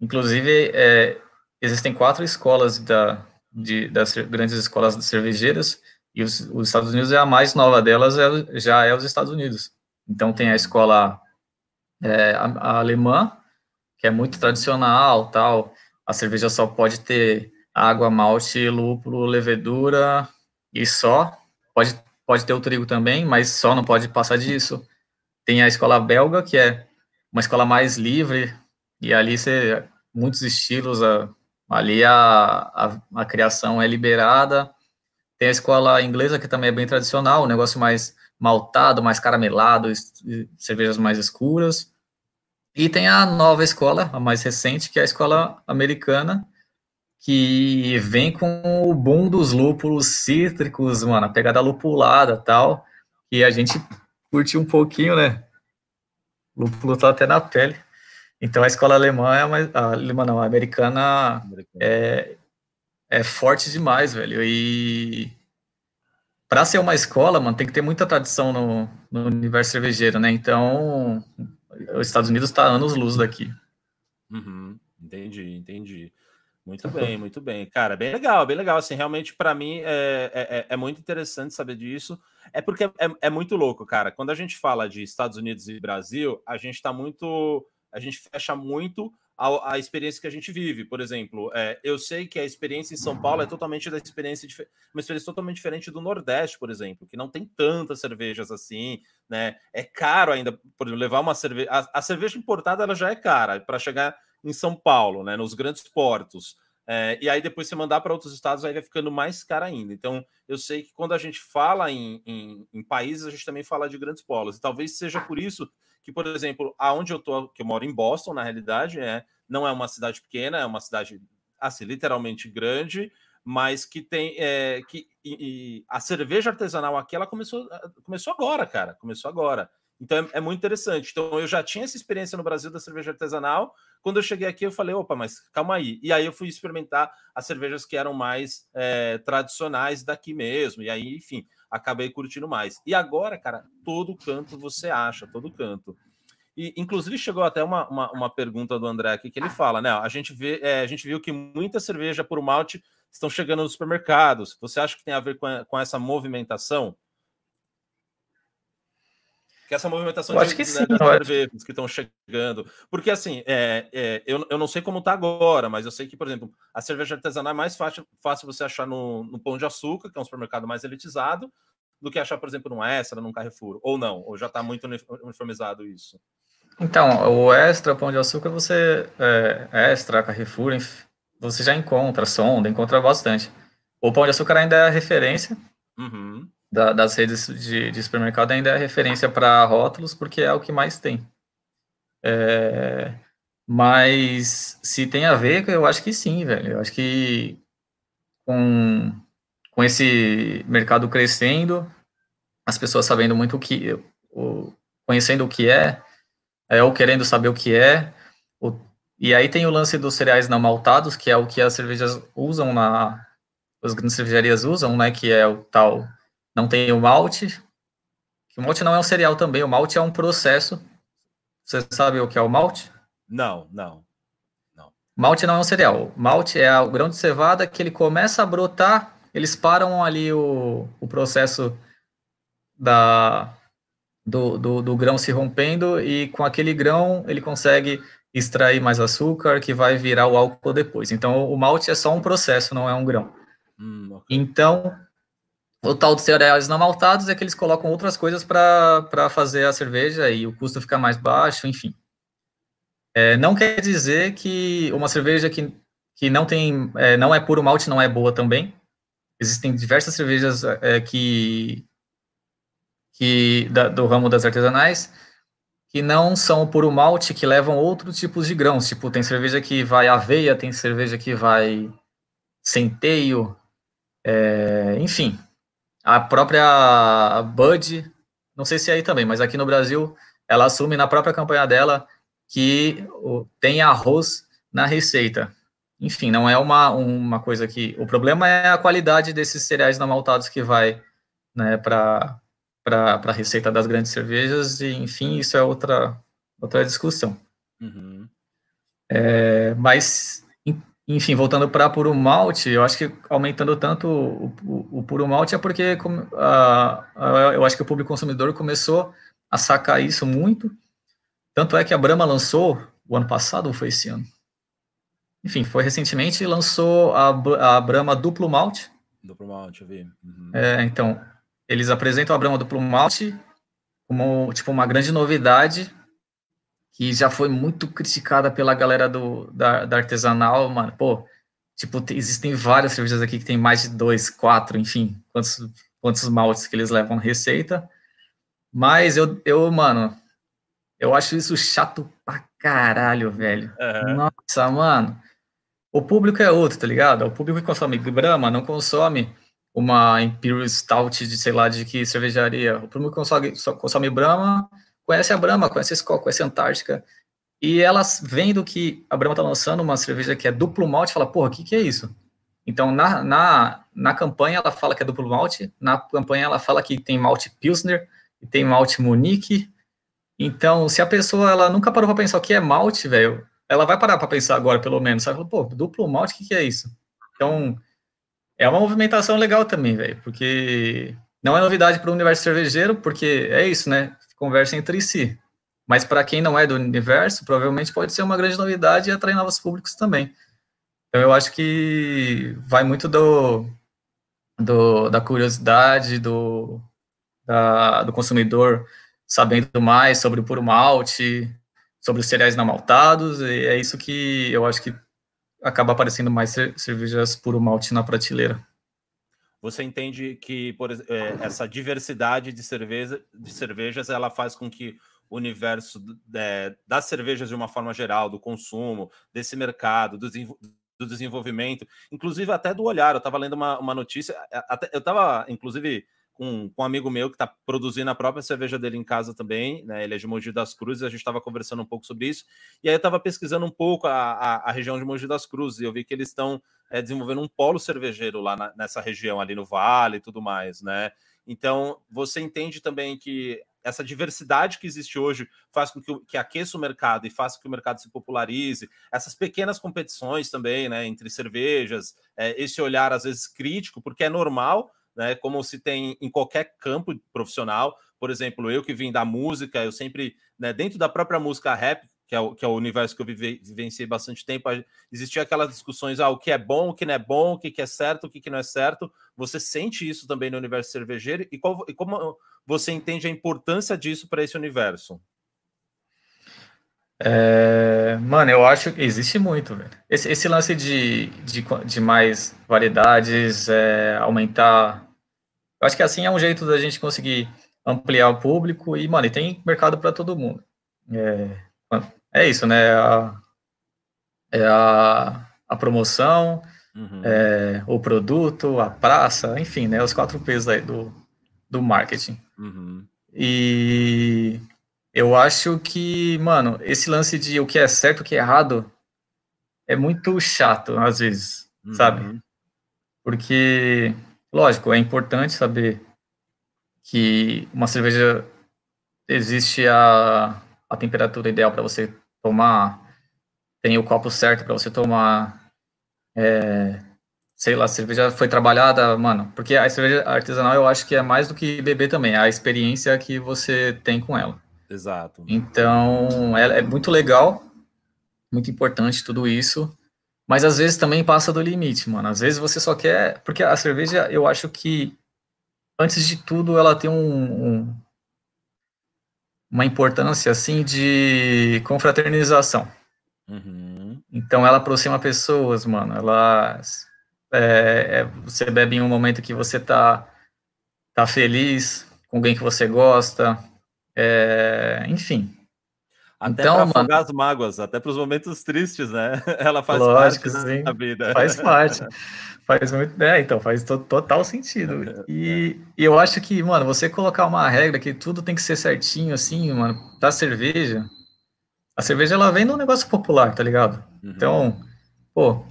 Inclusive, é, existem quatro escolas da, de, das grandes escolas cervejeiras, e os, os, Estados Unidos é a mais nova delas, é, já é os Estados Unidos. Então, tem a escola é, a, a alemã, que é muito tradicional, tal. A cerveja só pode ter água, malte, lúpulo, levedura e só. Pode, pode ter o trigo também, mas só não pode passar disso. Tem a escola belga, que é uma escola mais livre, e ali você, muitos estilos, a, ali a, a, a criação é liberada. Tem a escola inglesa, que também é bem tradicional, um negócio mais maltado, mais caramelado, cervejas mais escuras. E tem a nova escola, a mais recente, que é a escola americana, que vem com o boom dos lúpulos cítricos, mano, a pegada lupulada tal, e a gente curte um pouquinho, né? Lúpulo tá até na pele. Então a escola alemã é uma, a alemã não, a americana, americana. É, é forte demais, velho. E para ser uma escola, mano, tem que ter muita tradição no, no universo cervejeiro, né? Então, os Estados Unidos está anos luz daqui. Uhum, entendi, entendi. Muito bem, muito bem. Cara, bem legal, bem legal. Assim, realmente, para mim, é, é, é, é, muito interessante saber disso. É porque é, é, muito louco, cara. Quando a gente fala de Estados Unidos e Brasil, a gente está muito. A gente fecha muito a, a, experiência que a gente vive. Por exemplo, é, eu sei que a experiência em São Paulo é totalmente da experiência uma experiência totalmente diferente do Nordeste, por exemplo, que não tem tantas cervejas assim, né? É caro ainda, por levar uma cerveja. A, cerveja importada ela já é cara para chegar em São Paulo, né? Nos grandes portos. É, e aí depois você mandar para outros estados aí vai ficando mais caro ainda. Então eu sei que quando a gente fala em, em, em países, a gente também fala de grandes polos. E talvez seja por isso que, por exemplo, aonde eu tô, que eu moro em Boston, na realidade, é, não é uma cidade pequena, é uma cidade assim, literalmente grande, mas que tem é, que e, e a cerveja artesanal aqui ela começou começou agora, cara, começou agora. Então é, é, muito interessante. Então eu já tinha essa experiência no Brasil da cerveja artesanal. Quando eu cheguei aqui, eu falei, opa, mas calma aí. E aí eu fui experimentar as cervejas que eram mais é, tradicionais daqui mesmo. E aí, enfim, acabei curtindo mais. E agora, cara, todo canto você acha, todo canto. E, inclusive, chegou até uma, uma, uma, pergunta do André aqui que ele fala, né? A gente, vê, é, a gente viu que muita cerveja por malte estão chegando nos supermercados. Você acha que tem a ver com, a, com essa movimentação? Que essa movimentação eu acho de, que né, sim, cervejas que estão chegando. Porque, assim, é, é, eu, eu não sei como está agora, mas eu sei que, por exemplo, a cerveja artesanal é mais fácil, fácil você achar no, no Pão de Açúcar, que é um supermercado mais elitizado, do que achar, por exemplo, num Extra, num Carrefour. Ou não, ou já está muito uniformizado isso. Então, o Extra, Pão de Açúcar, você... É, extra, Carrefour, você já encontra, sonda, encontra bastante. O Pão de Açúcar ainda é a referência. Uhum da, das redes de, de, supermercado ainda é referência para rótulos, porque é o que mais tem. É, mas se tem a ver, eu acho que sim, velho. Eu acho que com, com esse mercado crescendo, as pessoas sabendo muito o que, o, conhecendo o que é, é, ou querendo saber o que é, o, e aí tem o lance dos cereais não maltados, que é o que as cervejas usam na, as grandes cervejarias usam, né, que é o tal não tem o malte. O malte não é um cereal também, o malte é um processo. Você sabe o que é o malte? Não, não. não. Malte não é um cereal. Malte é o grão de cevada que ele começa a brotar, eles param ali o, o processo da, do, do, do, grão se rompendo e com aquele grão ele consegue extrair mais açúcar que vai virar o álcool depois. Então o malte é só um processo, não é um grão. Hum. Então o tal dos cereais não maltados é que eles colocam outras coisas para fazer a cerveja e o custo fica mais baixo, enfim. É, não quer dizer que uma cerveja que, que não tem, é, não é puro malte não é boa também. Existem diversas cervejas é, que, que da, do ramo das artesanais que não são puro malte, que levam outros tipos de grãos. Tipo, tem cerveja que vai aveia, tem cerveja que vai centeio, é, enfim, a própria Bud, não sei se é aí também, mas aqui no Brasil, ela assume na própria campanha dela que tem arroz na receita. Enfim, não é uma, uma coisa que. O problema é a qualidade desses cereais não maltados que vai né, para a receita das grandes cervejas, e enfim, isso é outra, outra discussão. Uhum. É, mas enfim, voltando para puro malte, eu acho que aumentando tanto o, o, o puro malte é porque uh, eu acho que o público consumidor começou a sacar isso muito. Tanto é que a Brahma lançou o ano passado ou foi esse ano? Enfim, foi recentemente lançou a, a Brahma duplo malte. Duplo malte, eu vi. Uhum. É, então, eles apresentam a Brahma duplo malte como tipo uma grande novidade que já foi muito criticada pela galera do, da, da artesanal, mano. Pô, tipo, existem várias cervejas aqui que tem mais de dois, quatro, enfim, quantos, quantos maltes que eles levam na receita. Mas eu, eu, mano, eu acho isso chato pra caralho, velho. Uhum. Nossa, mano. O público é outro, tá ligado? O público que consome Brahma não consome uma Imperial Stout de, sei lá, de que cervejaria. O público consome, consome Brahma conhece a Brahma, conhece a Skol, conhece a Antártica, e elas vendo que a Brahma está lançando uma cerveja que é duplo malte, fala, porra, o que, que é isso? Então, na, na, na campanha, ela fala que é duplo malte, na campanha, ela fala que tem malte Pilsner, e tem malte Munique. Então, se a pessoa ela nunca parou para pensar o que é malte, velho, ela vai parar para pensar agora, pelo menos. Sabe? Pô, duplo malte, o que, que é isso? Então, é uma movimentação legal também, velho, porque não é novidade para o universo cervejeiro, porque é isso, né? Conversam entre si. Mas para quem não é do universo, provavelmente pode ser uma grande novidade e atrair novos públicos também. Então eu acho que vai muito do, do da curiosidade do, da, do consumidor sabendo mais sobre o puro malte, sobre os cereais não maltados, e é isso que eu acho que acaba aparecendo mais cervejas puro malte na prateleira. Você entende que por, é, essa diversidade de, cerveja, de cervejas ela faz com que o universo é, das cervejas de uma forma geral, do consumo, desse mercado, do, do desenvolvimento, inclusive até do olhar. Eu estava lendo uma, uma notícia, até, eu estava, inclusive, com, com um amigo meu que está produzindo a própria cerveja dele em casa também, né? Ele é de Mogi das Cruzes, a gente estava conversando um pouco sobre isso. E aí eu estava pesquisando um pouco a, a, a, região de Mogi das Cruzes e eu vi que eles estão é, desenvolvendo um polo cervejeiro lá na, nessa região, ali no Vale e tudo mais, né? Então, você entende também que essa diversidade que existe hoje faz com que, que aqueça o mercado e faça que o mercado se popularize. Essas pequenas competições também, né, entre cervejas, é, esse olhar às vezes crítico, porque é normal né? Como se tem em qualquer campo profissional. Por exemplo, eu que vim da música, eu sempre, né, dentro da própria música rap, que é o, que é o universo que eu vive, vivenciei bastante tempo, existia aquelas discussões, ah, o que é bom, o que não é bom, o que, que é certo, o que, que não é certo. Você sente isso também no universo cervejeiro e, qual, e como você entende a importância disso para esse universo? É, mano, eu acho que existe muito, velho. Esse, esse lance de, de, de mais variedades, é, aumentar. Eu acho que assim é um jeito da gente conseguir ampliar o público e, mano, e tem mercado para todo mundo. É, é isso, né? É a, é a, a promoção, uhum. é, o produto, a praça, enfim, né? Os quatro P's aí do, do marketing. Uhum. E eu acho que, mano, esse lance de o que é certo, o que é errado, é muito chato, às vezes, uhum. sabe? Porque, lógico, é importante saber que uma cerveja existe a, a temperatura ideal para você tomar, tem o copo certo para você tomar, é, sei lá, a cerveja foi trabalhada, mano, porque a cerveja artesanal eu acho que é mais do que beber também, é a experiência que você tem com ela. Exato. Então, é, é muito legal, muito importante tudo isso, mas às vezes também passa do limite, mano. Às vezes você só quer. Porque a cerveja, eu acho que, antes de tudo, ela tem um, um uma importância, assim, de confraternização. Uhum. Então, ela aproxima pessoas, mano. Ela. É, é, você bebe em um momento que você tá, tá feliz, com alguém que você gosta, é, enfim. Até então, para afogar as mágoas, até para os momentos tristes, né? (laughs) Ela faz lógico, parte sim, da vida. Faz parte. (laughs) Faz muito. É, então, faz to total sentido. E, e, eu acho que, mano, você colocar uma regra que tudo tem que ser certinho, assim, mano, da cerveja. A cerveja, ela vem de um negócio popular, tá ligado? Uhum. Então, pô,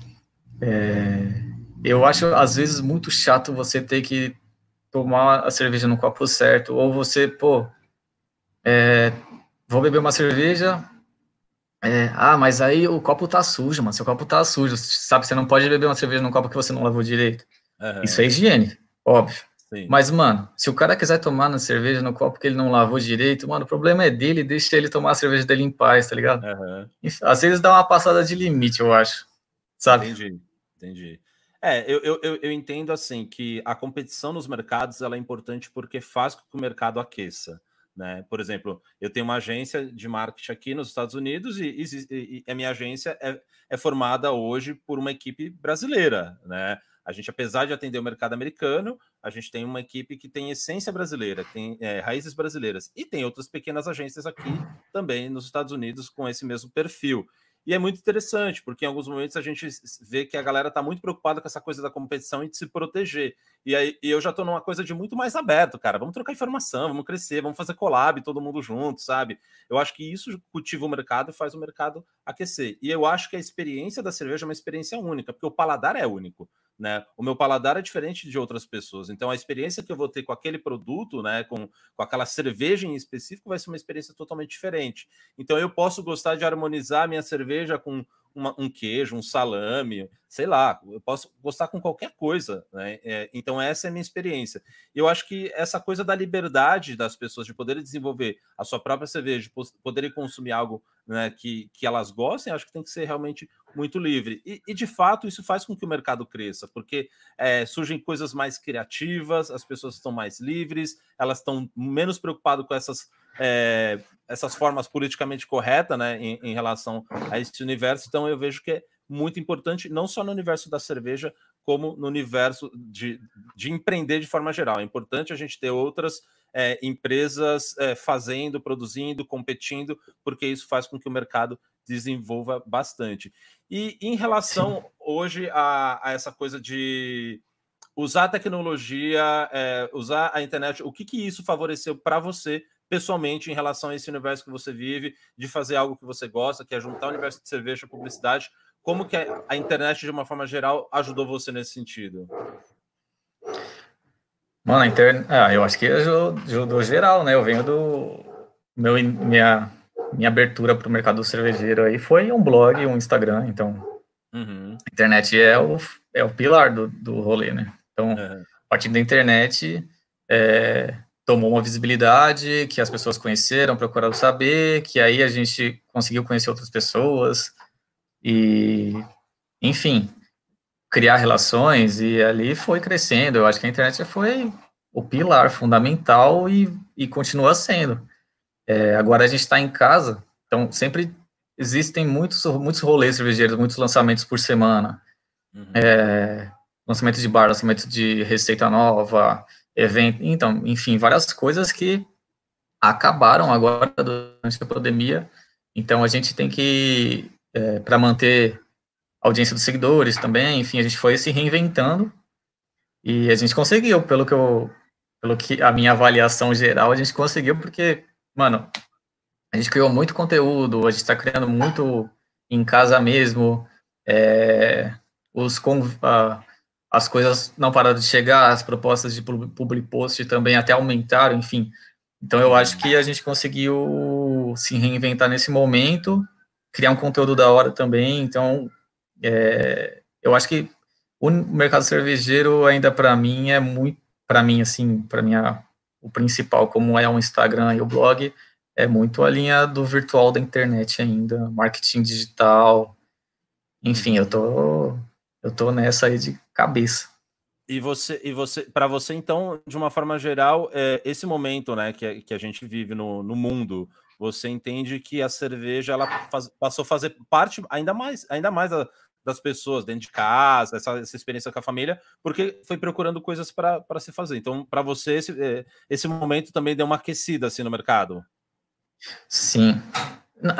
é, eu acho, às vezes, muito chato você ter que tomar a cerveja no copo certo, ou você, pô, é, vou beber uma cerveja. É, ah, mas aí o copo tá sujo, mano. Seu copo tá sujo. Sabe, você não pode beber uma cerveja num copo que você não lavou direito. Uhum. Isso é higiene, óbvio. Sim. Mas, mano, se o cara quiser tomar na cerveja no copo que ele não lavou direito, mano, o problema é dele, deixa ele tomar a cerveja dele em paz, tá ligado? Uhum. Às vezes dá uma passada de limite, eu acho. Sabe? Entendi, entendi. É, eu, eu, eu entendo assim que a competição nos mercados ela é importante porque faz com que o mercado aqueça. Né? Por exemplo, eu tenho uma agência de marketing aqui nos Estados Unidos e, e, e a minha agência é, é, formada hoje por uma equipe brasileira. Né? A gente, apesar de atender o mercado americano, a gente tem uma equipe que tem essência brasileira, tem é, raízes brasileiras. E tem outras pequenas agências aqui também nos Estados Unidos com esse mesmo perfil. E é muito interessante, porque em alguns momentos a gente vê que a galera está muito preocupada com essa coisa da competição e de se proteger. E aí e eu já estou numa coisa de muito mais aberto, cara. Vamos trocar informação, vamos crescer, vamos fazer collab, todo mundo junto, sabe? Eu acho que isso cultiva o mercado e faz o mercado aquecer. E eu acho que a experiência da cerveja é uma experiência única, porque o paladar é único né? O meu paladar é diferente de outras pessoas. Então, a experiência que eu vou ter com aquele produto, né, com, com aquela cerveja em específico, vai ser uma experiência totalmente diferente. Então, eu posso gostar de harmonizar minha cerveja com uma, um queijo, um salame, sei lá, eu posso gostar com qualquer coisa, né? É, então, essa é a minha experiência. Eu acho que essa coisa da liberdade das pessoas de poderem desenvolver a sua própria cerveja, de poderem consumir algo né, que, que elas gostem, acho que tem que ser realmente muito livre. E, e de fato, isso faz com que o mercado cresça, porque é, surgem coisas mais criativas, as pessoas estão mais livres, elas estão menos preocupadas com essas é, essas formas politicamente corretas né, em, em, relação a esse universo. Então, eu vejo que é muito importante, não só no universo da cerveja, como no universo de, de empreender de forma geral. É importante a gente ter outras é, empresas é, fazendo, produzindo, competindo, porque isso faz com que o mercado desenvolva bastante. E em relação hoje a, a, essa coisa de usar a tecnologia, é, usar a internet, o que, que isso favoreceu para você pessoalmente em relação a esse universo que você vive, de fazer algo que você gosta, que é juntar o universo de cerveja, publicidade. Como que a internet, de uma forma geral, ajudou você nesse sentido? Mano, a internet, ah, eu acho que ajudou, geral, né? Eu venho do meu minha minha abertura para o mercado cervejeiro aí foi um blog, um Instagram, então uhum. a internet é o, é o pilar do, do rolê, né? Então, uhum. a partir da internet, é, tomou uma visibilidade, que as pessoas conheceram, procuraram saber, que aí a gente conseguiu conhecer outras pessoas e, enfim, criar relações e ali foi crescendo. Eu acho que a internet foi o pilar fundamental e, e continua sendo. É, agora a gente está em casa, então sempre existem muitos, muitos rolês cervejeiros, muitos lançamentos por semana. Uhum. É, lançamento de bar, lançamento de receita nova, evento, então, enfim, várias coisas que acabaram agora durante a pandemia. Então, a gente tem que, é, para manter a audiência dos seguidores também, enfim, a gente foi se reinventando e a gente conseguiu, pelo que eu, pelo que a minha avaliação geral, a gente conseguiu porque, mano, a gente criou muito conteúdo, a gente está criando muito em casa mesmo, é, os, uh, as coisas não pararam de chegar, as propostas de public post também até aumentaram, enfim. Então eu acho que a gente conseguiu se reinventar nesse momento, criar um conteúdo da hora também. Então é, eu acho que o mercado cervejeiro ainda para mim é muito, para mim assim, para mim o principal, como é o Instagram e o blog, é muito a linha do virtual da internet ainda, marketing digital. Enfim, eu tô eu tô nessa aí de cabeça. E você, e você, para você, então, de uma forma geral, é, esse momento, né, que, que a gente vive no, no mundo, você entende que a cerveja ela faz, passou a fazer parte ainda mais, ainda mais da, das pessoas dentro de casa, essa, essa, experiência com a família, porque foi procurando coisas para se fazer. Então, para você, esse, é, esse momento também deu uma aquecida assim no mercado? Sim.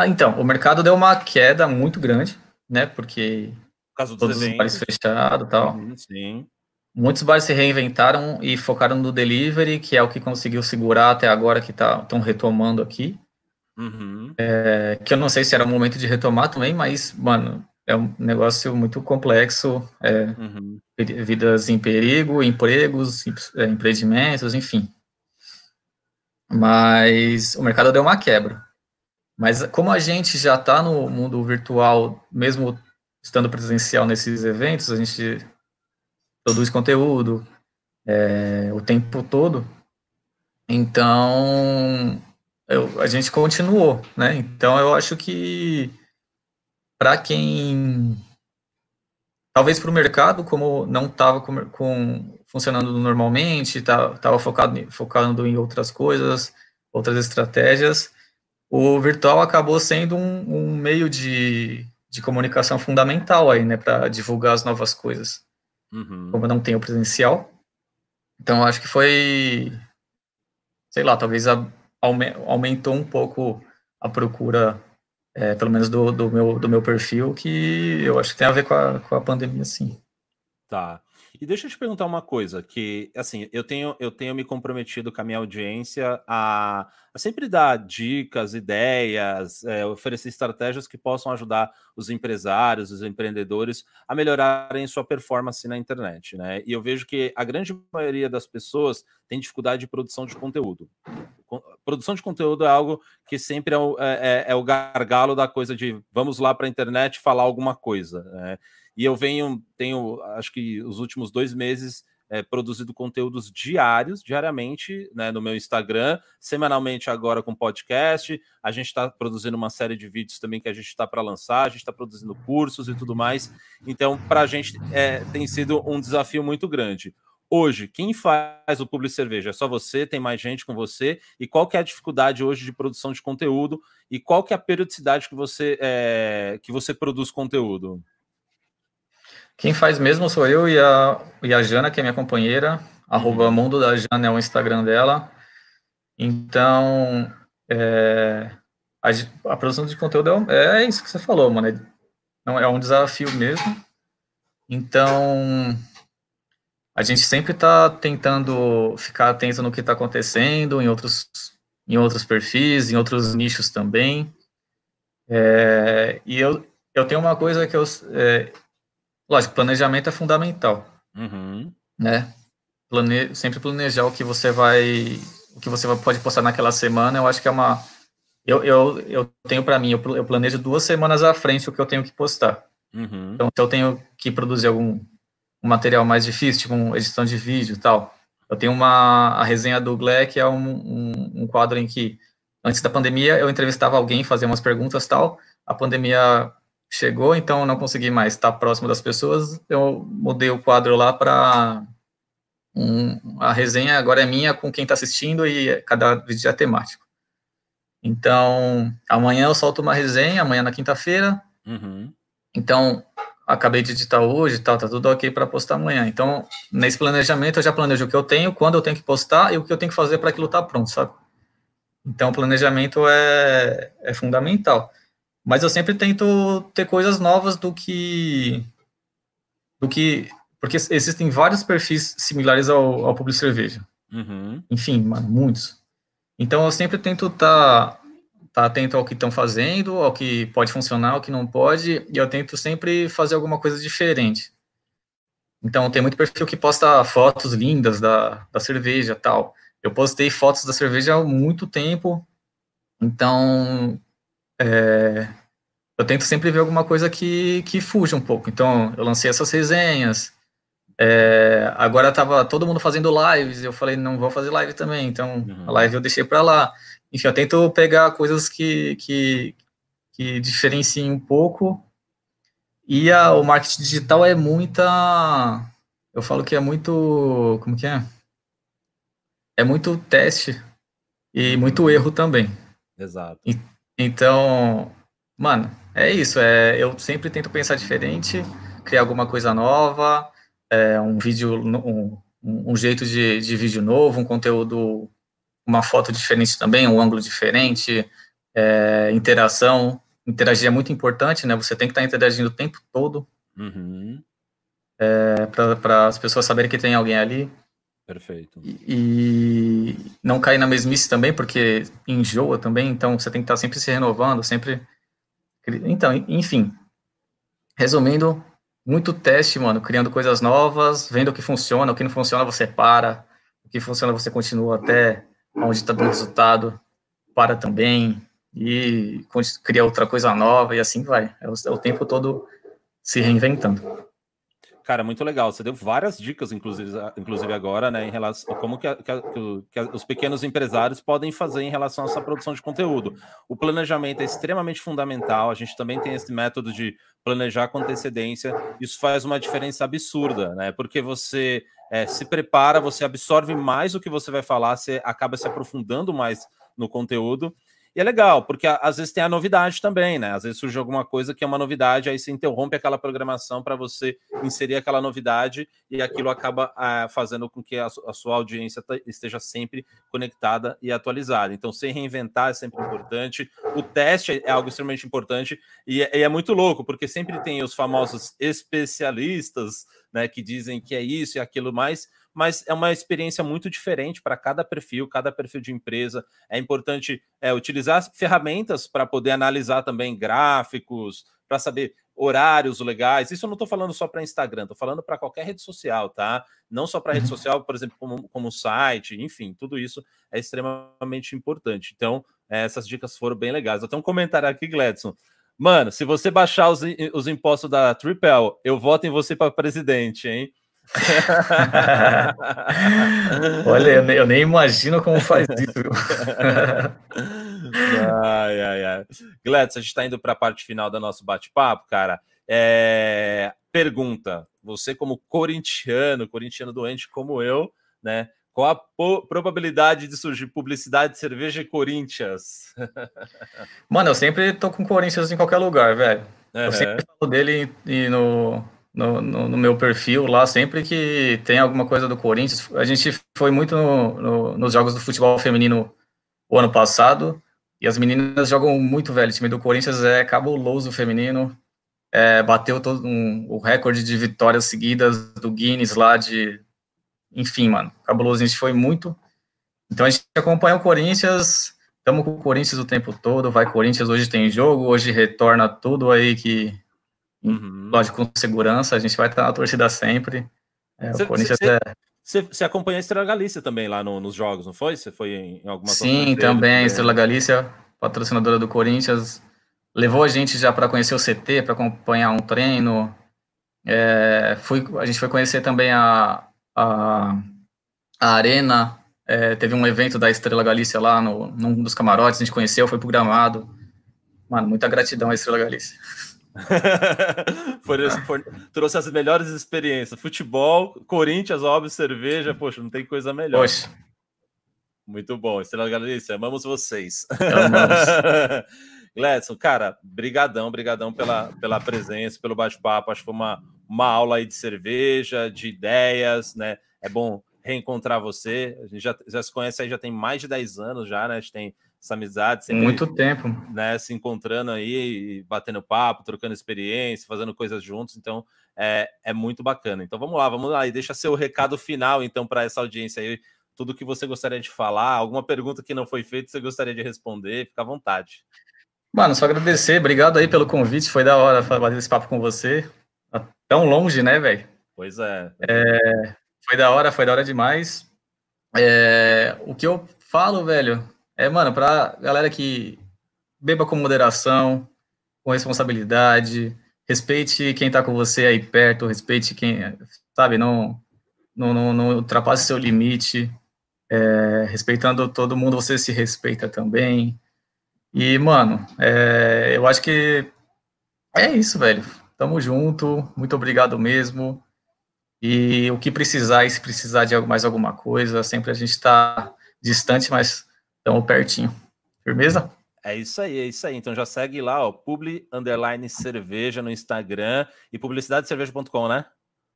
Então, o mercado deu uma queda muito grande, né? Porque caso Todos eventos. os bares fechados e tal. Uhum, sim. Muitos bares se reinventaram e focaram no delivery, que é o que conseguiu segurar até agora, que estão tá, retomando aqui. Uhum. É, que eu não sei se era o momento de retomar também, mas, mano, é um negócio muito complexo. É, uhum. Vidas em perigo, empregos, é, empreendimentos, enfim. Mas o mercado deu uma quebra. Mas como a gente já está no mundo virtual, mesmo estando presencial nesses eventos, a gente produz conteúdo é, o tempo todo. Então, eu, a gente continuou, né? Então, eu acho que para quem talvez para o mercado, como não estava com, com, funcionando normalmente, estava tá, focado, focando em outras coisas, outras estratégias, o virtual acabou sendo um, um meio de, de comunicação fundamental aí, né, para divulgar as novas coisas. Uhum. Como não tem o presencial. Então, acho que foi, sei lá, talvez a, aumentou um pouco a procura, é, pelo menos do, do, meu, do meu perfil, que eu acho que tem a ver com a, com a pandemia, sim. Tá. E deixa eu te perguntar uma coisa, que assim, eu tenho, eu tenho me comprometido com a minha audiência a, a sempre dar dicas, ideias, é, oferecer estratégias que possam ajudar os empresários, os empreendedores a melhorarem sua performance na internet, né? E eu vejo que a grande maioria das pessoas tem dificuldade de produção de conteúdo. produção de conteúdo é algo que sempre é o, é, é, é o gargalo da coisa de vamos lá para a internet falar alguma coisa. Né? E eu venho, tenho, acho que os últimos dois meses é, produzido conteúdos diários, diariamente, né, no meu Instagram, semanalmente agora com podcast. A gente está produzindo uma série de vídeos também que a gente está para lançar, a gente está produzindo cursos e tudo mais. Então, para a gente é, tem sido um desafio muito grande. Hoje, quem faz o Public Cerveja? É só você? Tem mais gente com você? E qual que é a dificuldade hoje de produção de conteúdo? E qual que é a periodicidade que você, é, que você produz conteúdo? Quem faz mesmo sou eu e a, e a Jana, que é minha companheira. Arroba uhum. Mundo da Jana é o Instagram dela. Então, é, a, a, produção de conteúdo é, é, isso que você falou, mano. É, não, é um desafio mesmo. Então, a gente sempre está tentando ficar atento no que está acontecendo em outros, em outros perfis, em outros nichos também. É, e eu, eu tenho uma coisa que eu, é, Lógico, planejamento é fundamental. Uhum. Né? Plane... Sempre planejar o que você vai. O que você pode postar naquela semana, eu acho que é uma. Eu, eu, eu tenho para mim, eu planejo duas semanas à frente o que eu tenho que postar. Uhum. Então, se eu tenho que produzir algum um material mais difícil, tipo uma edição de vídeo e tal, eu tenho uma a resenha do que é um, um, um, quadro em que, antes da pandemia, eu entrevistava alguém, fazia umas perguntas tal. A pandemia chegou, então não consegui mais estar próximo das pessoas. Eu mudei o quadro lá para um, a resenha agora é minha com quem está assistindo e cada vídeo é temático. Então, amanhã eu solto uma resenha, amanhã na quinta-feira. Uhum. Então, acabei de editar hoje, tal, tá tudo ok para postar amanhã. Então, nesse planejamento eu já planejo o que eu tenho, quando eu tenho que postar e o que eu tenho que fazer para aquilo estar tá pronto, sabe? Então, o planejamento é, é fundamental. Mas eu sempre tento ter coisas novas do que. do que. Porque existem vários perfis similares ao, ao Public Cerveja. Uhum. Enfim, mano, muitos. Então eu sempre tento estar tá, tá atento ao que estão fazendo, ao que pode funcionar, ao que não pode, e eu tento sempre fazer alguma coisa diferente. Então tem muito perfil que posta fotos lindas da, da cerveja tal. Eu postei fotos da cerveja há muito tempo, então é, eu tento sempre ver alguma coisa que, que fuja um pouco. Então, eu lancei essas resenhas. É, agora estava todo mundo fazendo lives, eu falei, não vou fazer live também, então uhum. a live eu deixei para lá. Enfim, eu tento pegar coisas que, que, que diferenciem um pouco. E a, o marketing digital é muita. Eu falo que é muito. Como que é? É muito teste e muito erro também. Exato. E, então, mano, é isso. É, eu sempre tento pensar diferente, criar alguma coisa nova, é, um vídeo, um, um jeito de, de vídeo novo, um conteúdo, uma foto diferente também, um ângulo diferente, é, interação. Interagir é muito importante, né? Você tem que estar interagindo o tempo todo. Uhum. É, para as pessoas saberem que tem alguém ali. Perfeito. E, e, não cair na mesmice também, porque enjoa também, então você tem que estar sempre se renovando, sempre. Então, enfim. Resumindo, muito teste, mano, criando coisas novas, vendo o que funciona, o que não funciona você para, o que funciona você continua até onde está dando resultado, para também, e cria outra coisa nova, e assim vai. É o, é o tempo todo se reinventando. Cara, muito legal. Você deu várias dicas, inclusive, inclusive agora, né, em relação a como que, a, que, a, que, os pequenos empresários podem fazer em relação a essa produção de conteúdo. O planejamento é extremamente fundamental. A gente também tem esse método de planejar com antecedência. Isso faz uma diferença absurda, né? Porque você é, se prepara, você absorve mais o que você vai falar, você acaba se aprofundando mais no conteúdo e é legal, porque às vezes tem a novidade também, né? Às vezes surge alguma coisa que é uma novidade, aí você interrompe aquela programação para você inserir aquela novidade e aquilo acaba ah, fazendo com que a, a, sua audiência esteja sempre conectada e atualizada. Então, sem reinventar é sempre importante. O teste é algo extremamente importante e é, e é muito louco, porque sempre tem os famosos especialistas, né, que dizem que é isso e aquilo mais mas é uma experiência muito diferente para cada perfil, cada perfil de empresa. É importante é, utilizar ferramentas para poder analisar também gráficos, para saber horários legais. Isso eu não estou falando só para Instagram, estou falando para qualquer rede social, tá? Não só para rede uhum. social, por exemplo, como, como site, enfim, tudo isso é extremamente importante. Então, essas dicas foram bem legais. Até um comentário aqui, Gladson. Mano, se você baixar os, os impostos da Triple, eu voto em você para presidente, hein? (laughs) Olha, eu nem, eu nem, imagino como faz isso. (laughs) ai, ai, ai. Gladys, a gente está indo para a parte final do nosso bate-papo, cara. É... Pergunta: você, como corintiano, corintiano doente como eu, né? Qual a probabilidade de surgir publicidade de cerveja e Corinthians? (laughs) Mano, eu sempre tô com Corinthians em qualquer lugar, velho. Uhum. Eu sempre falo dele e no, no, no, no, meu perfil lá, sempre que tem alguma coisa do Corinthians. A gente foi muito no, no, nos jogos do futebol feminino o ano passado, e as meninas jogam muito, velho. O time do Corinthians é cabuloso feminino. É, bateu todo um, o recorde de vitórias seguidas do Guinness lá de. Enfim, mano, cabuloso. A gente foi muito. Então a gente acompanha o Corinthians, estamos com o Corinthians o tempo todo. Vai Corinthians, hoje tem jogo, hoje retorna tudo aí que Uhum. Lógico, com segurança, a gente vai estar na torcida sempre. É, cê, o Corinthians cê, é... Você acompanha a Estrela Galícia também lá no, nos jogos, não foi? Você foi em, em alguma Sim, também. A Estrela Galícia, patrocinadora do Corinthians, levou a gente já para conhecer o CT, para acompanhar um treino. É, fui, a gente foi conhecer também a, a, a Arena. É, teve um evento da Estrela Galícia lá no, num dos camarotes, a gente conheceu, foi programado. Mano, muita gratidão à Estrela Galícia. (laughs) trouxe as melhores experiências. Futebol, Corinthians, óbvio, cerveja. Poxa, não tem coisa melhor. Poxa. Muito bom. Estrela Galícia, amamos vocês. Amamos. (laughs) Gledson, cara, brigadão, brigadão pela, pela presença, pelo bate-papo. Acho que foi uma, uma aula aí de cerveja, de ideias, né? É bom reencontrar você. A gente já, já se conhece aí, já tem mais de 10 anos já, né? A gente tem essa amizade. Sempre, Muito tempo. Né, se encontrando aí, batendo papo, trocando experiência, fazendo coisas juntos. Então, é, é muito bacana. Então, vamos lá, vamos lá. E deixa seu recado final, então, para essa audiência aí. Tudo que você gostaria de falar, alguma pergunta que não foi feita, você gostaria de responder, fica à vontade. Mano, só agradecer. Obrigado aí pelo convite. Foi da hora fazer esse papo com você. Tá tão longe, né, velho? Pois é. é. Foi da hora, foi da hora demais. É, o que eu falo, velho, é, mano, pra galera que beba com moderação, com responsabilidade, respeite quem tá com você aí perto, respeite quem, sabe, não, não, não, não ultrapasse seu limite, é, respeitando todo mundo, você se respeita também. E, mano, é, eu acho que é isso, velho. Tamo junto, muito obrigado mesmo. E o que precisar, e se precisar de mais alguma coisa, sempre a gente tá distante, mas Estamos pertinho. Firmeza? É isso aí, é isso aí. Então já segue lá, ó, publi underline cerveja no Instagram e publicidadecerveja.com, né?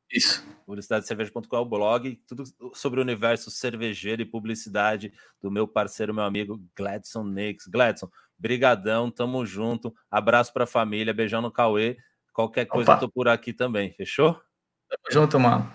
Isso. Publicidadecerveja.com é o blog, tudo sobre o universo cervejeiro e publicidade do meu parceiro, meu amigo Gladson Nix. Gladson, brigadão, tamo junto. Abraço pra família, beijão no Cauê. Qualquer coisa Opa. eu tô por aqui também, fechou? Tamo junto, mano.